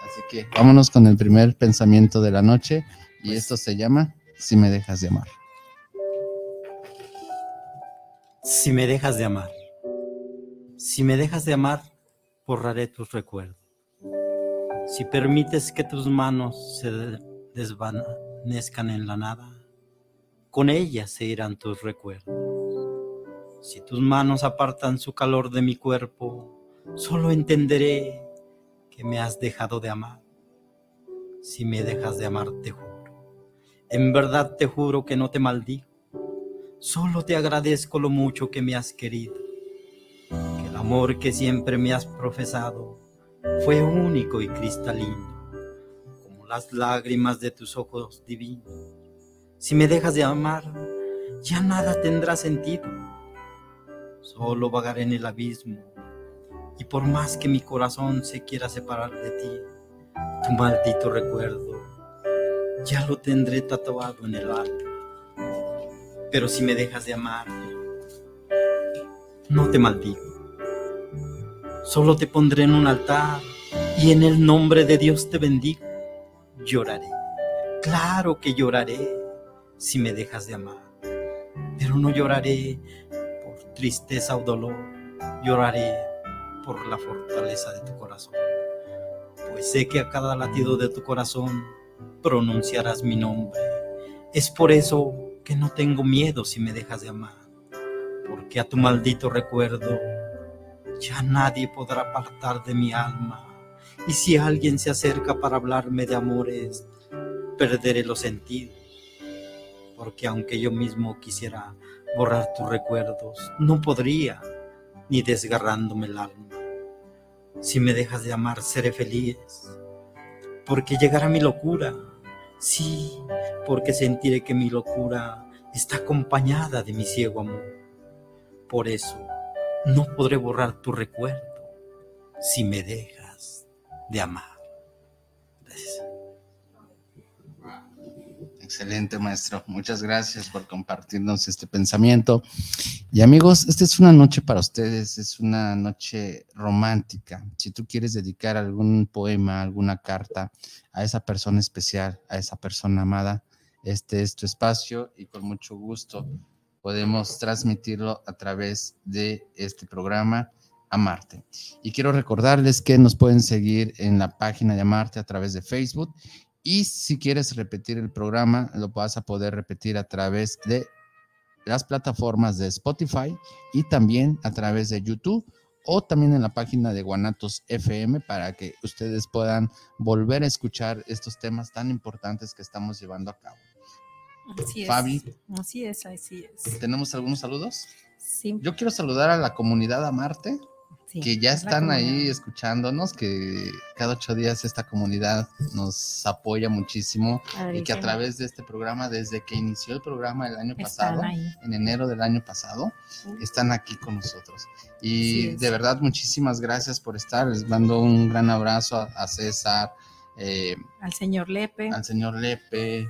Así que vámonos con el primer pensamiento de la noche y esto se llama Si me dejas de amar. Si me dejas de amar. Si me dejas de amar, borraré tus recuerdos. Si permites que tus manos se de- desvanezcan en la nada, con ellas se irán tus recuerdos. Si tus manos apartan su calor de mi cuerpo, solo entenderé que me has dejado de amar. Si me dejas de amar, te juro. En verdad te juro que no te maldigo. Solo te agradezco lo mucho que me has querido. Amor que siempre me has profesado fue único y cristalino, como las lágrimas de tus ojos divinos. Si me dejas de amar, ya nada tendrá sentido. Solo vagaré en el abismo. Y por más que mi corazón se quiera separar de ti, tu maldito recuerdo ya lo tendré tatuado en el alma. Pero si me dejas de amar, no te maldigo. Solo te pondré en un altar y en el nombre de Dios te bendigo. Lloraré. Claro que lloraré si me dejas de amar. Pero no lloraré por tristeza o dolor. Lloraré por la fortaleza de tu corazón. Pues sé que a cada latido de tu corazón pronunciarás mi nombre. Es por eso que no tengo miedo si me dejas de amar, porque a tu maldito recuerdo ya nadie podrá apartar de mi alma. Y si alguien se acerca para hablarme de amores, perderé los sentidos, porque aunque yo mismo quisiera borrar tus recuerdos, no podría, ni desgarrándome el alma. Si me dejas de amar, seré feliz, porque llegará mi locura. Sí, porque sentiré que mi locura está acompañada de mi ciego amor. Por eso no podré borrar tu recuerdo si me dejas de amar. Gracias. Excelente, maestro. Muchas gracias por compartirnos este pensamiento. Y amigos, esta es una noche para ustedes, es una noche romántica. Si tú quieres dedicar algún poema, alguna carta a esa persona especial, a esa persona amada, este es tu espacio y con mucho gusto podemos transmitirlo a través de este programa Amarte. Y quiero recordarles que nos pueden seguir en la página de Amarte a través de Facebook y si quieres repetir el programa, lo vas a poder repetir a través de las plataformas de Spotify y también a través de YouTube o también en la página de Guanatos FM para que ustedes puedan volver a escuchar estos temas tan importantes que estamos llevando a cabo. Así es. Fabi. Así es, así es. ¿Tenemos algunos saludos? Sí. Yo quiero saludar a la comunidad Amarte, sí, que ya están ahí escuchándonos, que cada ocho días esta comunidad nos apoya muchísimo y que a través de este programa, desde que inició el programa el año pasado, ahí. en enero del año pasado, están aquí con nosotros. Y de verdad, muchísimas gracias por estar. Les mando un gran abrazo a, a César, eh, Al señor Lepe, al señor Lepe,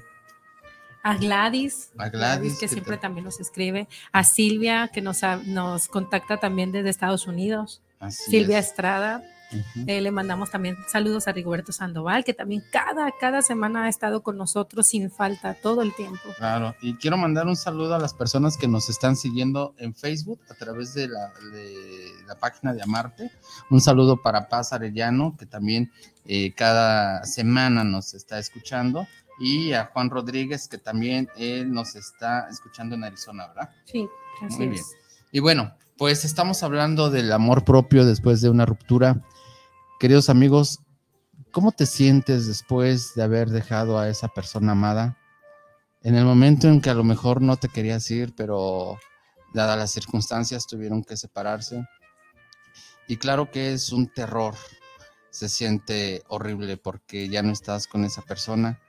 a Gladys, a Gladys, que que siempre te- también nos escribe, a Silvia, que nos, ha- nos contacta también desde Estados Unidos, así Silvia es. Estrada, eh, le mandamos también saludos a Rigoberto Sandoval, que también cada, cada semana ha estado con nosotros sin falta todo el tiempo. Claro, y quiero mandar un saludo a las personas que nos están siguiendo en Facebook a través de la, de la página de Amarte. Un saludo para Paz Arellano, que también eh, cada semana nos está escuchando. Y a Juan Rodríguez, que también él nos está escuchando en Arizona, ¿verdad? Sí, así Muy es. bien. Y bueno, pues estamos hablando del amor propio después de una ruptura. Queridos amigos, ¿cómo te sientes después de haber dejado a esa persona amada? En el momento en que a lo mejor no te querías ir, pero dadas las circunstancias tuvieron que separarse. Y claro que es un terror. Se siente horrible porque ya no estás con esa persona,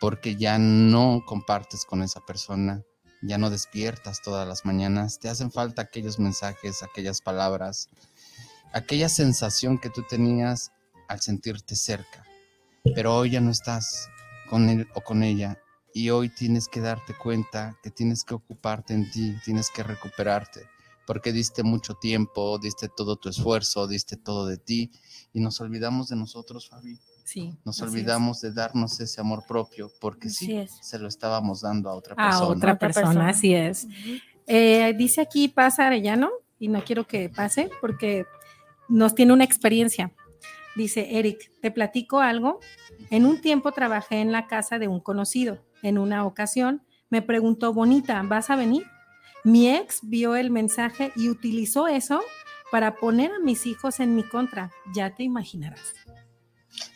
porque ya no compartes con esa persona, ya no despiertas todas las mañanas, te hacen falta aquellos mensajes, aquellas palabras, aquella sensación que tú tenías al sentirte cerca. Pero hoy ya no estás con él o con ella y hoy tienes que darte cuenta que tienes que ocuparte en ti, tienes que recuperarte, porque diste mucho tiempo, diste todo tu esfuerzo, diste todo de ti y nos olvidamos de nosotros, Fabi. Sí, Nos es. olvidamos de darnos ese amor propio, porque sí, es. se lo estábamos dando a otra a persona. otra Otra persona, persona. así es. Eh, dice aquí pasa Arellano, y no quiero que pase porque nos tiene una experiencia. Dice Eric, te platico algo. En un tiempo trabajé en la casa de un conocido. En una ocasión me preguntó, Bonita, ¿vas a venir? Mi ex vio el mensaje y utilizó eso para poner a mis hijos en mi contra. Ya te imaginarás.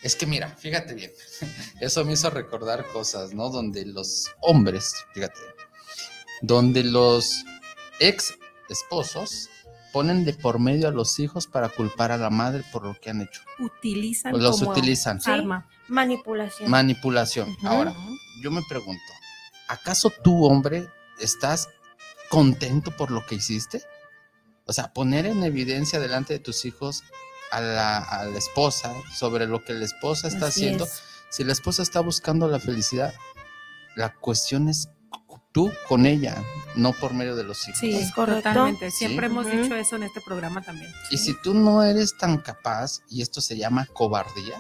Es que mira, fíjate bien, eso me hizo recordar cosas, ¿no? Donde los hombres, fíjate, donde los ex esposos ponen de por medio a los hijos para culpar a la madre por lo que han hecho. Utilizan los como utilizan. Sí. arma. Manipulación. Manipulación. Ahora, yo me pregunto, ¿acaso tú, hombre, estás contento por lo que hiciste? O sea, poner en evidencia delante de tus hijos a la, a la esposa sobre lo que la esposa está Así haciendo. es. Si la esposa está buscando la felicidad, la cuestión es tú con ella, no por medio de los hijos. Sí, ¿Es correcto? totalmente. Siempre Sí. hemos dicho eso en este programa también. Y si tú no eres tan capaz, y esto se llama cobardía,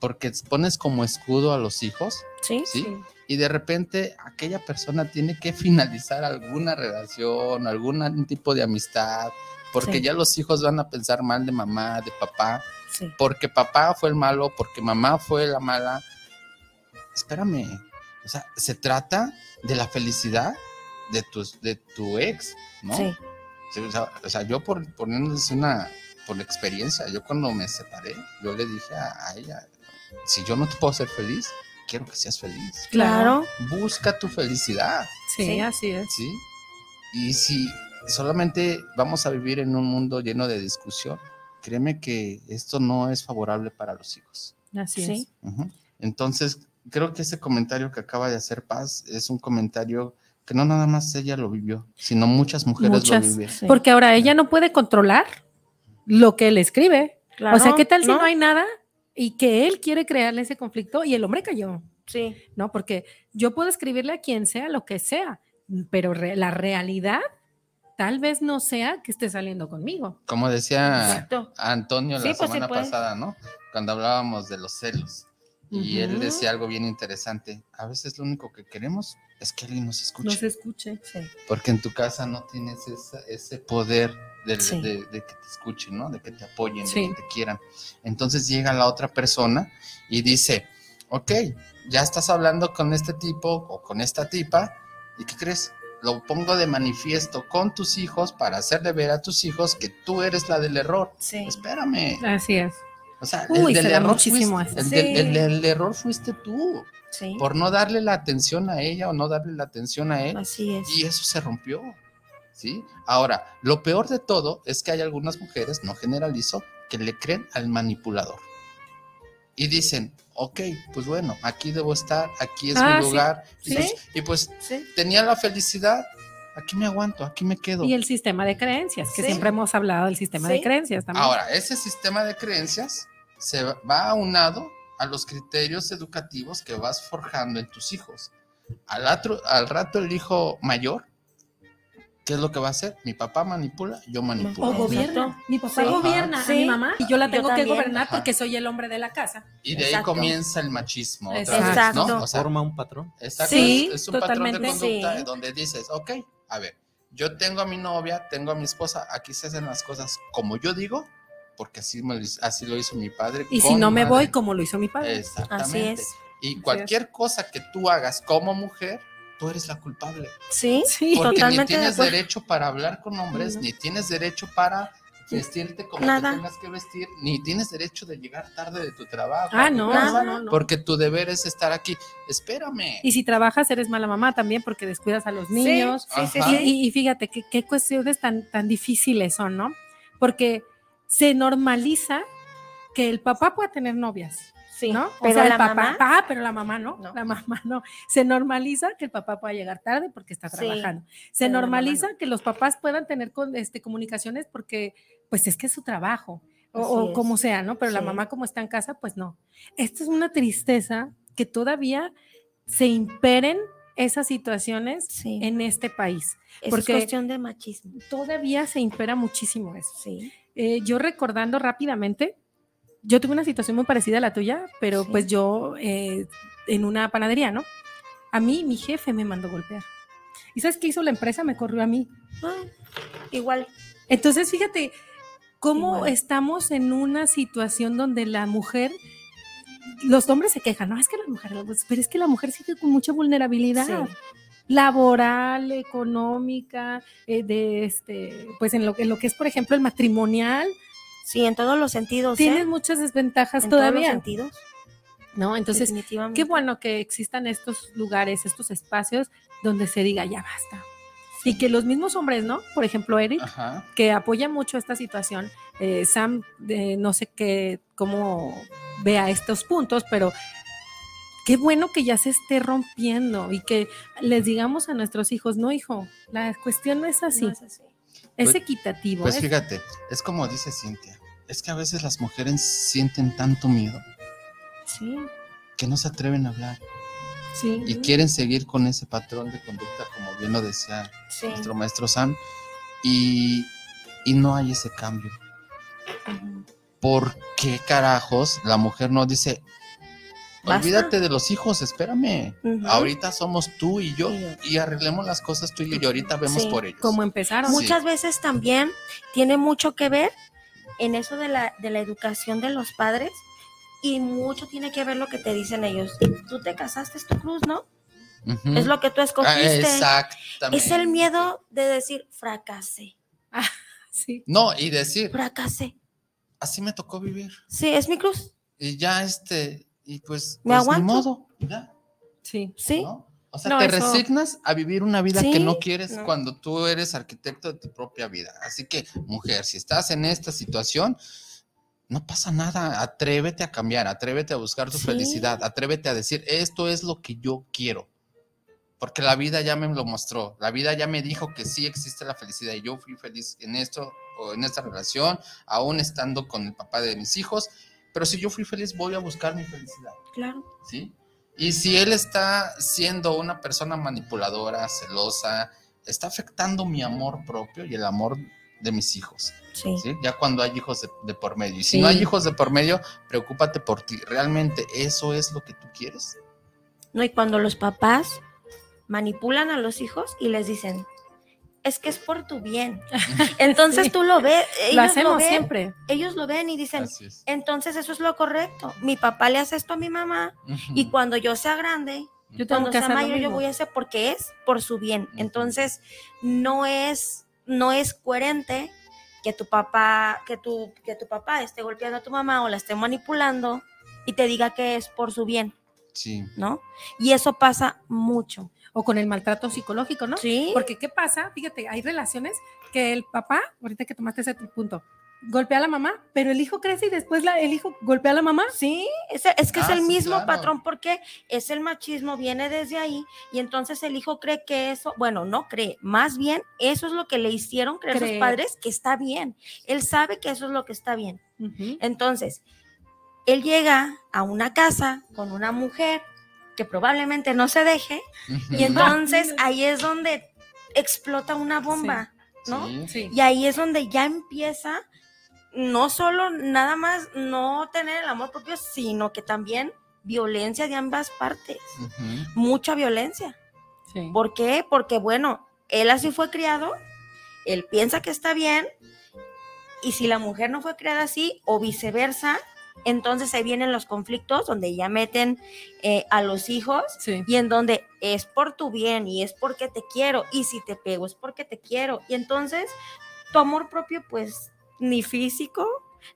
porque pones como escudo a los hijos, Sí. ¿sí? Y de repente aquella persona tiene que finalizar alguna relación, algún tipo de amistad, porque Sí. ya los hijos van a pensar mal de mamá, de papá, Sí. porque papá fue el malo, porque mamá fue la mala. Espérame, o sea, se trata de la felicidad de tu, de tu ex, ¿no? Sí. Sí, o, sea, o sea, yo por ponerles una, por la experiencia, yo cuando me separé, yo le dije a, a ella, si yo no te puedo hacer feliz, quiero que seas feliz. Claro. Busca tu felicidad, Sí, Sí. así es. ¿sí? Y si solamente vamos a vivir en un mundo lleno de discusión, créeme que esto no es favorable para los hijos. Así Sí. es. Ujú. Entonces, creo que ese comentario que acaba de hacer Paz es un comentario que no nada más ella lo vivió, sino muchas mujeres Muchas. lo viven. Sí. Porque ahora ella no puede controlar lo que él escribe. Claro, o sea, ¿qué tal si no ¿no? hay nada y que él quiere crearle ese conflicto y el hombre cayó? Sí. ¿no? Porque yo puedo escribirle a quien sea lo que sea, pero re- la realidad tal vez no sea que esté saliendo conmigo. Como decía Exacto. Antonio la Sí, pues, semana pasada, ¿no? Cuando hablábamos de los celos. Y él decía algo bien interesante. A veces lo único que queremos es que alguien nos escuche. No se escuche. Sí. Porque en tu casa no tienes esa- ese poder de, Sí. de- de que te escuchen, ¿no? De que te apoyen, Sí. de que te quieran. Entonces llega la otra persona y dice, ok, ya estás hablando con este tipo o con esta tipa, ¿y qué crees? Lo pongo de manifiesto con tus hijos para hacerle ver a tus hijos que tú eres la del error. Sí. Espérame. Así es. O sea, Uy, el del error fuiste, el, del- el error fuiste tú, Sí. por no darle la atención a ella o no darle la atención a él. Así es. Y eso se rompió. ¿Sí? Ahora, lo peor de todo es que hay algunas mujeres, no generalizo, que le creen al manipulador. Y dicen, ok, pues bueno, aquí debo estar, aquí es Ah, mi sí, lugar. Y, sí. pues, y pues Sí. tenía la felicidad, aquí me aguanto, aquí me quedo. Y el sistema de creencias, que siempre hemos hablado del sistema de creencias también. Ahora, ese sistema de creencias se va aunado a los criterios educativos que vas forjando en tus hijos. Al, atro- al rato el hijo mayor, ¿qué es lo que va a hacer? Mi papá manipula, yo manipulo. o gobierna. Mi papá Sí. gobierna a Sí. mi mamá y yo la Yo tengo que también. gobernar Ajá. porque soy el hombre de la casa. Y de ahí Exacto. comienza el machismo. otra vez, Exacto. ¿no? O sea, Forma un patrón. exacto, Sí, es, es un patrón de conducta Sí. donde dices, ok, a ver, yo tengo a mi novia, tengo a mi esposa, aquí se hacen las cosas como yo digo, porque así, me lo hizo- así lo hizo mi padre. Y si no me madre. voy, como lo hizo mi padre. Exactamente. Así es. Y cualquier cosa que tú hagas como mujer, tú eres la culpable. Sí. Sí. Porque ni Totalmente tienes derecho para hablar con hombres, No. ni tienes derecho para vestirte como Nada. te tengas que vestir, ni tienes derecho de llegar tarde de tu trabajo. Ah, no, casa, no, no, no. Porque tu deber es estar aquí. Espérame. Y si trabajas, eres mala mamá también porque descuidas a los niños. Sí, sí, sí. y- y fíjate qué, qué cuestiones tan, tan difíciles son, ¿no? Porque se normaliza que el papá pueda tener novias, Sí. ¿no? O Pero sea, el la papá, mamá, ah, pero la mamá no, No. la mamá no. Se normaliza que el papá pueda llegar tarde porque está Sí, trabajando. Se normaliza no. que los papás puedan tener con, este, comunicaciones porque, pues es que es su trabajo, o, o como sea, ¿no? Pero la mamá como está en casa, pues no. Esto es una tristeza que todavía se imperen esas situaciones sí. en este país. Eso porque- es cuestión de machismo. Todavía se impera muchísimo eso. Sí. Eh, yo recordando rápidamente, yo tuve una situación muy parecida a la tuya, pero Sí. pues yo eh, en una panadería, ¿no? A mí mi jefe me mandó golpear. ¿Y sabes qué hizo la empresa? Me corrió a mí. Ah, igual. Entonces, fíjate cómo Igual. estamos en una situación donde la mujer, los hombres se quejan, no, es que la mujer, pero es que la mujer sigue con mucha vulnerabilidad Sí. Laboral, económica, eh, de este, pues en lo, en lo que es, por ejemplo, el matrimonial, Sí, en todos los sentidos. ¿eh? tienes muchas desventajas en todos los todavía, sentidos. ¿no? Entonces, definitivamente. qué bueno que existan estos lugares, estos espacios donde se diga ya basta. Y que los mismos hombres, ¿no? Por ejemplo, Eric, Ajá. que apoya mucho esta situación. Eh, Sam, eh, no sé qué, cómo vea estos puntos, pero qué bueno que ya se esté rompiendo y que les digamos a nuestros hijos, no, hijo, la cuestión no es así, No es así. es Pues- equitativo. Pues es- fíjate, es como dice Cintia, es que a veces las mujeres sienten tanto miedo Sí. que no se atreven a hablar sí. y quieren seguir con ese patrón de conducta, como bien lo decía Sí. nuestro maestro Sam, y, y no hay ese cambio. ¿Por qué carajos la mujer no dice, Basta. olvídate de los hijos, espérame, ahorita somos tú y yo Y arreglemos las cosas tú y yo y ahorita vemos Sí, por ellos? como empezaron. Sí. Muchas veces también tiene mucho que ver en eso de la, de la educación de los padres y mucho tiene que ver lo que te dicen ellos. Tú te casaste, es tu cruz, ¿no? Es lo que tú Ah, escogiste. exactamente. es el miedo de decir, fracasé, Sí. No, y decir, fracasé. así me tocó vivir. Sí, es mi cruz. Y ya este, y pues, Me pues, aguanto. ni modo, ya, Sí. Sí. ¿no? O sea, No, te eso- resignas a vivir una vida que no quieres no. cuando tú eres arquitecto de tu propia vida. Así que, mujer, si estás en esta situación, no pasa nada. Atrévete a cambiar, atrévete a buscar tu Sí. felicidad, atrévete a decir, esto es lo que yo quiero. Porque la vida ya me lo mostró, la vida ya me dijo que sí existe la felicidad y yo fui feliz en esto o en esta relación, aún estando con el papá de mis hijos. Pero si yo fui feliz, voy a buscar mi felicidad. Claro. ¿sí? Y si él está siendo una persona manipuladora, celosa, está afectando mi amor propio y el amor de mis hijos. Sí. ¿sí? Ya cuando hay hijos de, de por medio. Y si Sí. no hay hijos de por medio, preocúpate por ti. ¿Realmente eso es lo que tú quieres? No, y cuando los papás manipulan a los hijos y les dicen, es que es por tu bien. Entonces Sí. tú lo ves, ellos Lo hacemos ven, siempre. ellos lo ven y dicen, es. entonces eso es lo correcto. Mi papá le hace esto a mi mamá y cuando yo sea grande, Yo cuando sea lo mayor, yo voy a hacer porque es por su bien. Entonces, no es, no es coherente que tu papá, que tu, que tu papá esté golpeando a tu mamá o la esté manipulando y te diga que es por su bien, Sí. ¿no? Y eso pasa mucho. O con el maltrato psicológico, ¿no? Sí. Porque ¿qué pasa? Fíjate, hay relaciones que el papá, ahorita que tomaste ese punto, golpea a la mamá, pero el hijo crece y después la- el hijo golpea a la mamá. Sí, es, es que es Ah, el sí, mismo claro. patrón porque es el machismo, viene desde ahí y entonces el hijo cree que eso, bueno, no cree, más bien eso es lo que le hicieron creer sus Creer. padres que está bien. Él sabe que eso es lo que está bien. Entonces, él llega a una casa con una mujer que probablemente no se deje y entonces ahí es donde explota una bomba, ¿no? Sí. Sí. Y ahí es donde ya empieza no solo nada más no tener el amor propio, sino que también violencia de ambas partes, mucha violencia. sí. ¿Por qué? Porque bueno, él así fue criado, él piensa que está bien, y si la mujer no fue criada así o viceversa, entonces ahí vienen los conflictos donde ya meten eh, a los hijos Sí. y en donde es por tu bien y es porque te quiero y si te pego es porque te quiero y entonces tu amor propio pues ni físico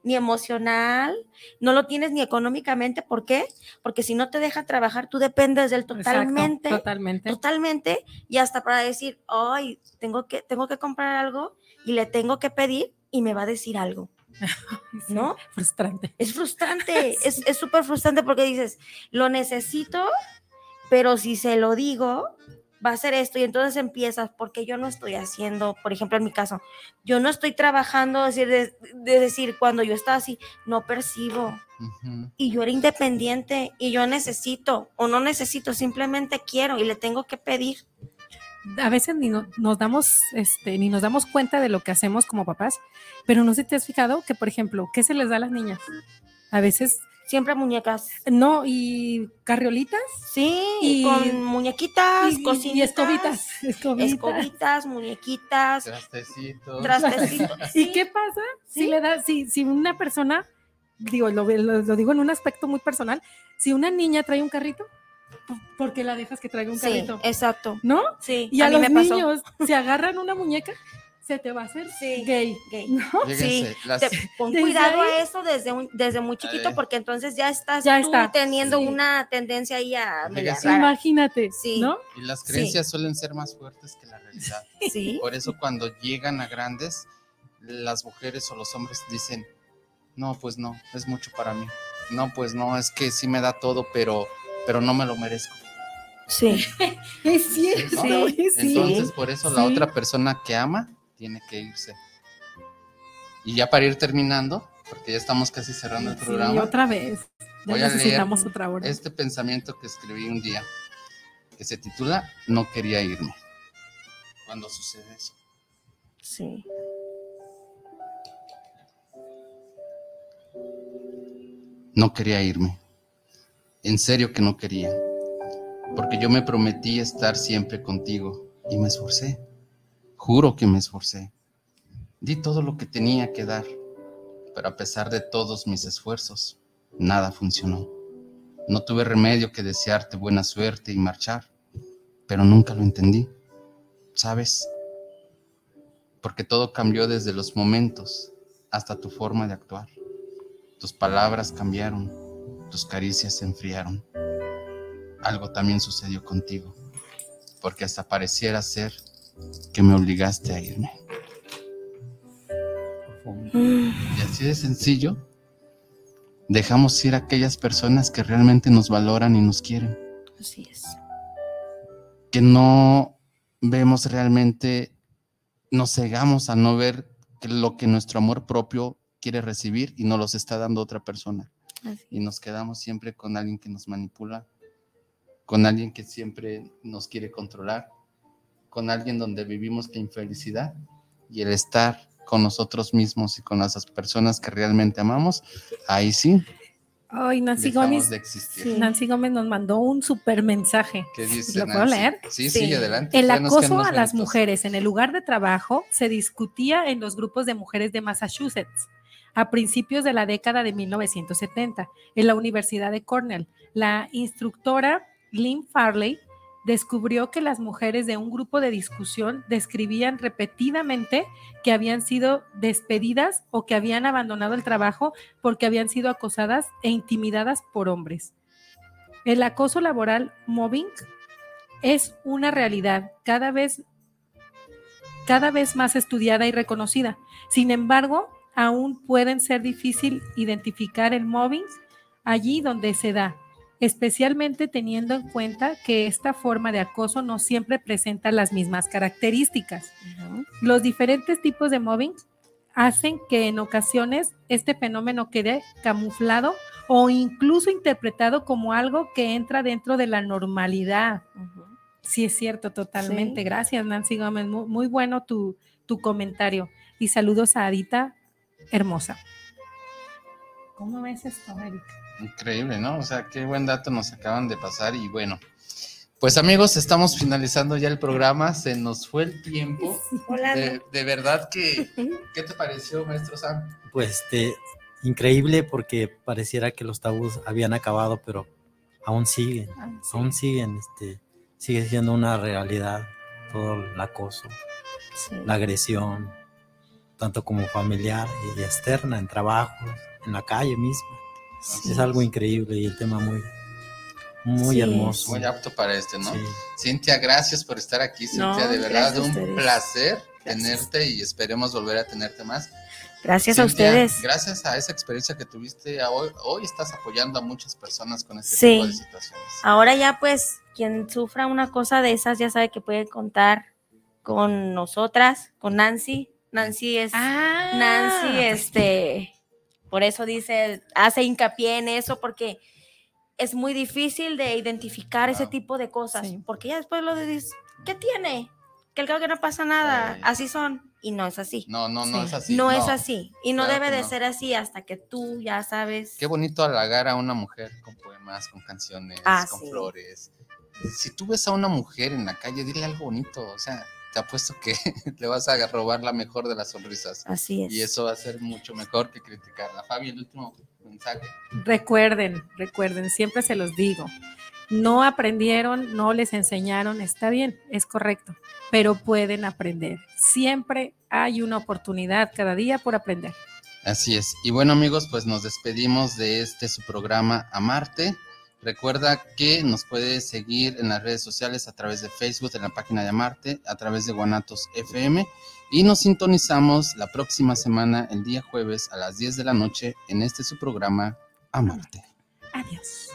ni emocional, no lo tienes ni económicamente, ¿por qué? Porque si no te deja trabajar, tú dependes de él Exacto, totalmente, totalmente. totalmente, y hasta para decir, ay, tengo que, tengo que comprar algo y le tengo que pedir y me va a decir algo. Sí, ¿no? Frustrante. Es frustrante, es es súper frustrante porque dices, lo necesito, pero si se lo digo, va a ser esto. Y entonces empiezas, porque yo no estoy haciendo, por ejemplo, en mi caso, yo no estoy trabajando, decir, de, de decir, cuando yo estaba así, no percibo. Y yo era independiente y yo necesito o no necesito, simplemente quiero y le tengo que pedir. A veces ni no- nos damos, este, ni nos damos cuenta de lo que hacemos como papás, pero no sé si te has fijado que, por ejemplo, ¿qué se les da a las niñas? A veces, Siempre muñecas. no, y carriolitas Sí, Y- con muñequitas, y, y- y cocinitas, escobitas, escobitas. escobitas, muñequitas, Trastecitos. trastecitos. ¿Y Sí. qué pasa si Sí. le da, si, si una persona, digo, lo, lo- lo digo en un aspecto muy personal, si una niña trae un carrito, ¿por qué la dejas que traiga un Sí, carrito? exacto. ¿No? Sí, Y a, a, mí los me pasó. niños, si agarran una muñeca, se te va a hacer Sí. gay. Gay. ¿No? Fíjense, Sí, las- Te- pon Desde cuidado ahí- a eso desde, un- desde muy chiquito porque entonces ya estás Ya tú está. teniendo Sí. una tendencia ahí a. Imagínate, Sí. ¿no? y las creencias suelen ser más fuertes que la realidad. Sí, Por eso cuando llegan a grandes, las mujeres o los hombres dicen, no, pues no, es mucho para mí. No, pues no, es que sí me da todo, pero, pero no me lo merezco. sí, Es cierto, Sí. es Sí. Entonces, por eso la Sí. otra persona que ama tiene que irse. Y ya para ir terminando, porque ya estamos casi cerrando el Sí, programa, otra vez. Ya Voy a leer necesitamos otra hora. este pensamiento que escribí un día, que se titula No quería irme. Cuando sucede eso. sí. No quería irme. En serio que no quería. Porque yo me prometí estar siempre contigo y me esforcé. Juro que me esforcé. Di todo lo que tenía que dar. Pero a pesar de todos mis esfuerzos, nada funcionó. No tuve remedio que desearte buena suerte y marchar. Pero nunca lo entendí. ¿Sabes? Porque todo cambió desde los momentos hasta tu forma de actuar. Tus palabras cambiaron, tus caricias se enfriaron. Algo también sucedió contigo, porque hasta pareciera ser que me obligaste a irme. Y así de sencillo, dejamos ir a aquellas personas que realmente nos valoran y nos quieren, Así es. que no vemos realmente, nos cegamos a no ver lo que nuestro amor propio quiere recibir y nos los está dando otra persona. Así y nos quedamos siempre con alguien que nos manipula con alguien que siempre nos quiere controlar, con alguien donde vivimos la infelicidad y el estar con nosotros mismos y con las personas que realmente amamos, ahí sí. Ay, Nancy Gómez. de existir. sí, Nancy Gómez nos mandó un super mensaje. ¿Qué dice ¿Lo puedo Nancy? leer? Sí, sí, Sí. adelante. El acoso a las mujeres en el lugar de trabajo se discutía en los grupos de mujeres de Massachusetts a principios de la década de 1970 en la Universidad de Cornell. La instructora Lynn Farley descubrió que las mujeres de un grupo de discusión describían repetidamente que habían sido despedidas o que habían abandonado el trabajo porque habían sido acosadas e intimidadas por hombres. El acoso laboral mobbing es una realidad cada vez, cada vez más estudiada y reconocida. Sin embargo, aún pueden ser difícil identificar el mobbing allí donde se da, especialmente teniendo en cuenta que esta forma de acoso no siempre presenta las mismas características. Los diferentes tipos de mobbing hacen que en ocasiones este fenómeno quede camuflado o incluso interpretado como algo que entra dentro de la normalidad. Sí, es cierto, totalmente. Sí. Gracias, Nancy Gómez. Muy, muy bueno tu, tu comentario. Y saludos a Adita, hermosa. ¿Cómo ves esto, Erika? Increíble, ¿no? O sea, qué buen dato nos acaban de pasar y bueno. Pues amigos, estamos finalizando ya el programa, se nos fue el tiempo. Hola. De, de verdad que, ¿qué te pareció, maestro Sam? Pues este, increíble porque pareciera que los tabús habían acabado, pero aún siguen, Ah, sí. aún siguen, este, sigue siendo una realidad todo el acoso, Sí. la agresión, tanto como familiar y externa, en trabajos, en la calle misma. Sí. Es algo increíble y el tema muy, muy Sí, hermoso. Muy apto para este, ¿no? Sí. Cintia, gracias por estar aquí, No, Cintia, de verdad, un ustedes. placer Gracias. tenerte y esperemos volver a tenerte más. Gracias a ustedes. Gracias a esa experiencia que tuviste, a hoy, hoy estás apoyando a muchas personas con este Sí. tipo de situaciones. Ahora ya pues quien sufra una cosa de esas ya sabe que puede contar con nosotras, con Nancy. Nancy es Ah, Nancy, este, por eso dice, hace hincapié en eso porque es muy difícil de identificar ese tipo de cosas, Sí. porque ya después lo de dices, ¿qué tiene? Que el que no pasa nada, Sí. así son y no es así. No, no, no Sí. es así. no, es así y no claro debe de no. ser así hasta que tú ya sabes. Qué bonito halagar a una mujer con poemas, con canciones, Ah, con sí. flores. Si tú ves a una mujer en la calle, dile algo bonito. O sea, te apuesto que le vas a robar la mejor de las sonrisas. Así es. Y eso va a ser mucho mejor que criticarla. Fabi, el último mensaje. Recuerden, recuerden, siempre se los digo. No aprendieron, no les enseñaron, está bien, es correcto, pero pueden aprender. Siempre hay una oportunidad cada día por aprender. Así es. Y bueno, amigos, pues nos despedimos de este su programa Amarte. Recuerda que nos puedes seguir en las redes sociales a través de Facebook, en la página de Amarte, a través de Guanatos FM. Y nos sintonizamos la próxima semana, el día jueves a las 10 de la noche, en este su programa Amarte. Adiós.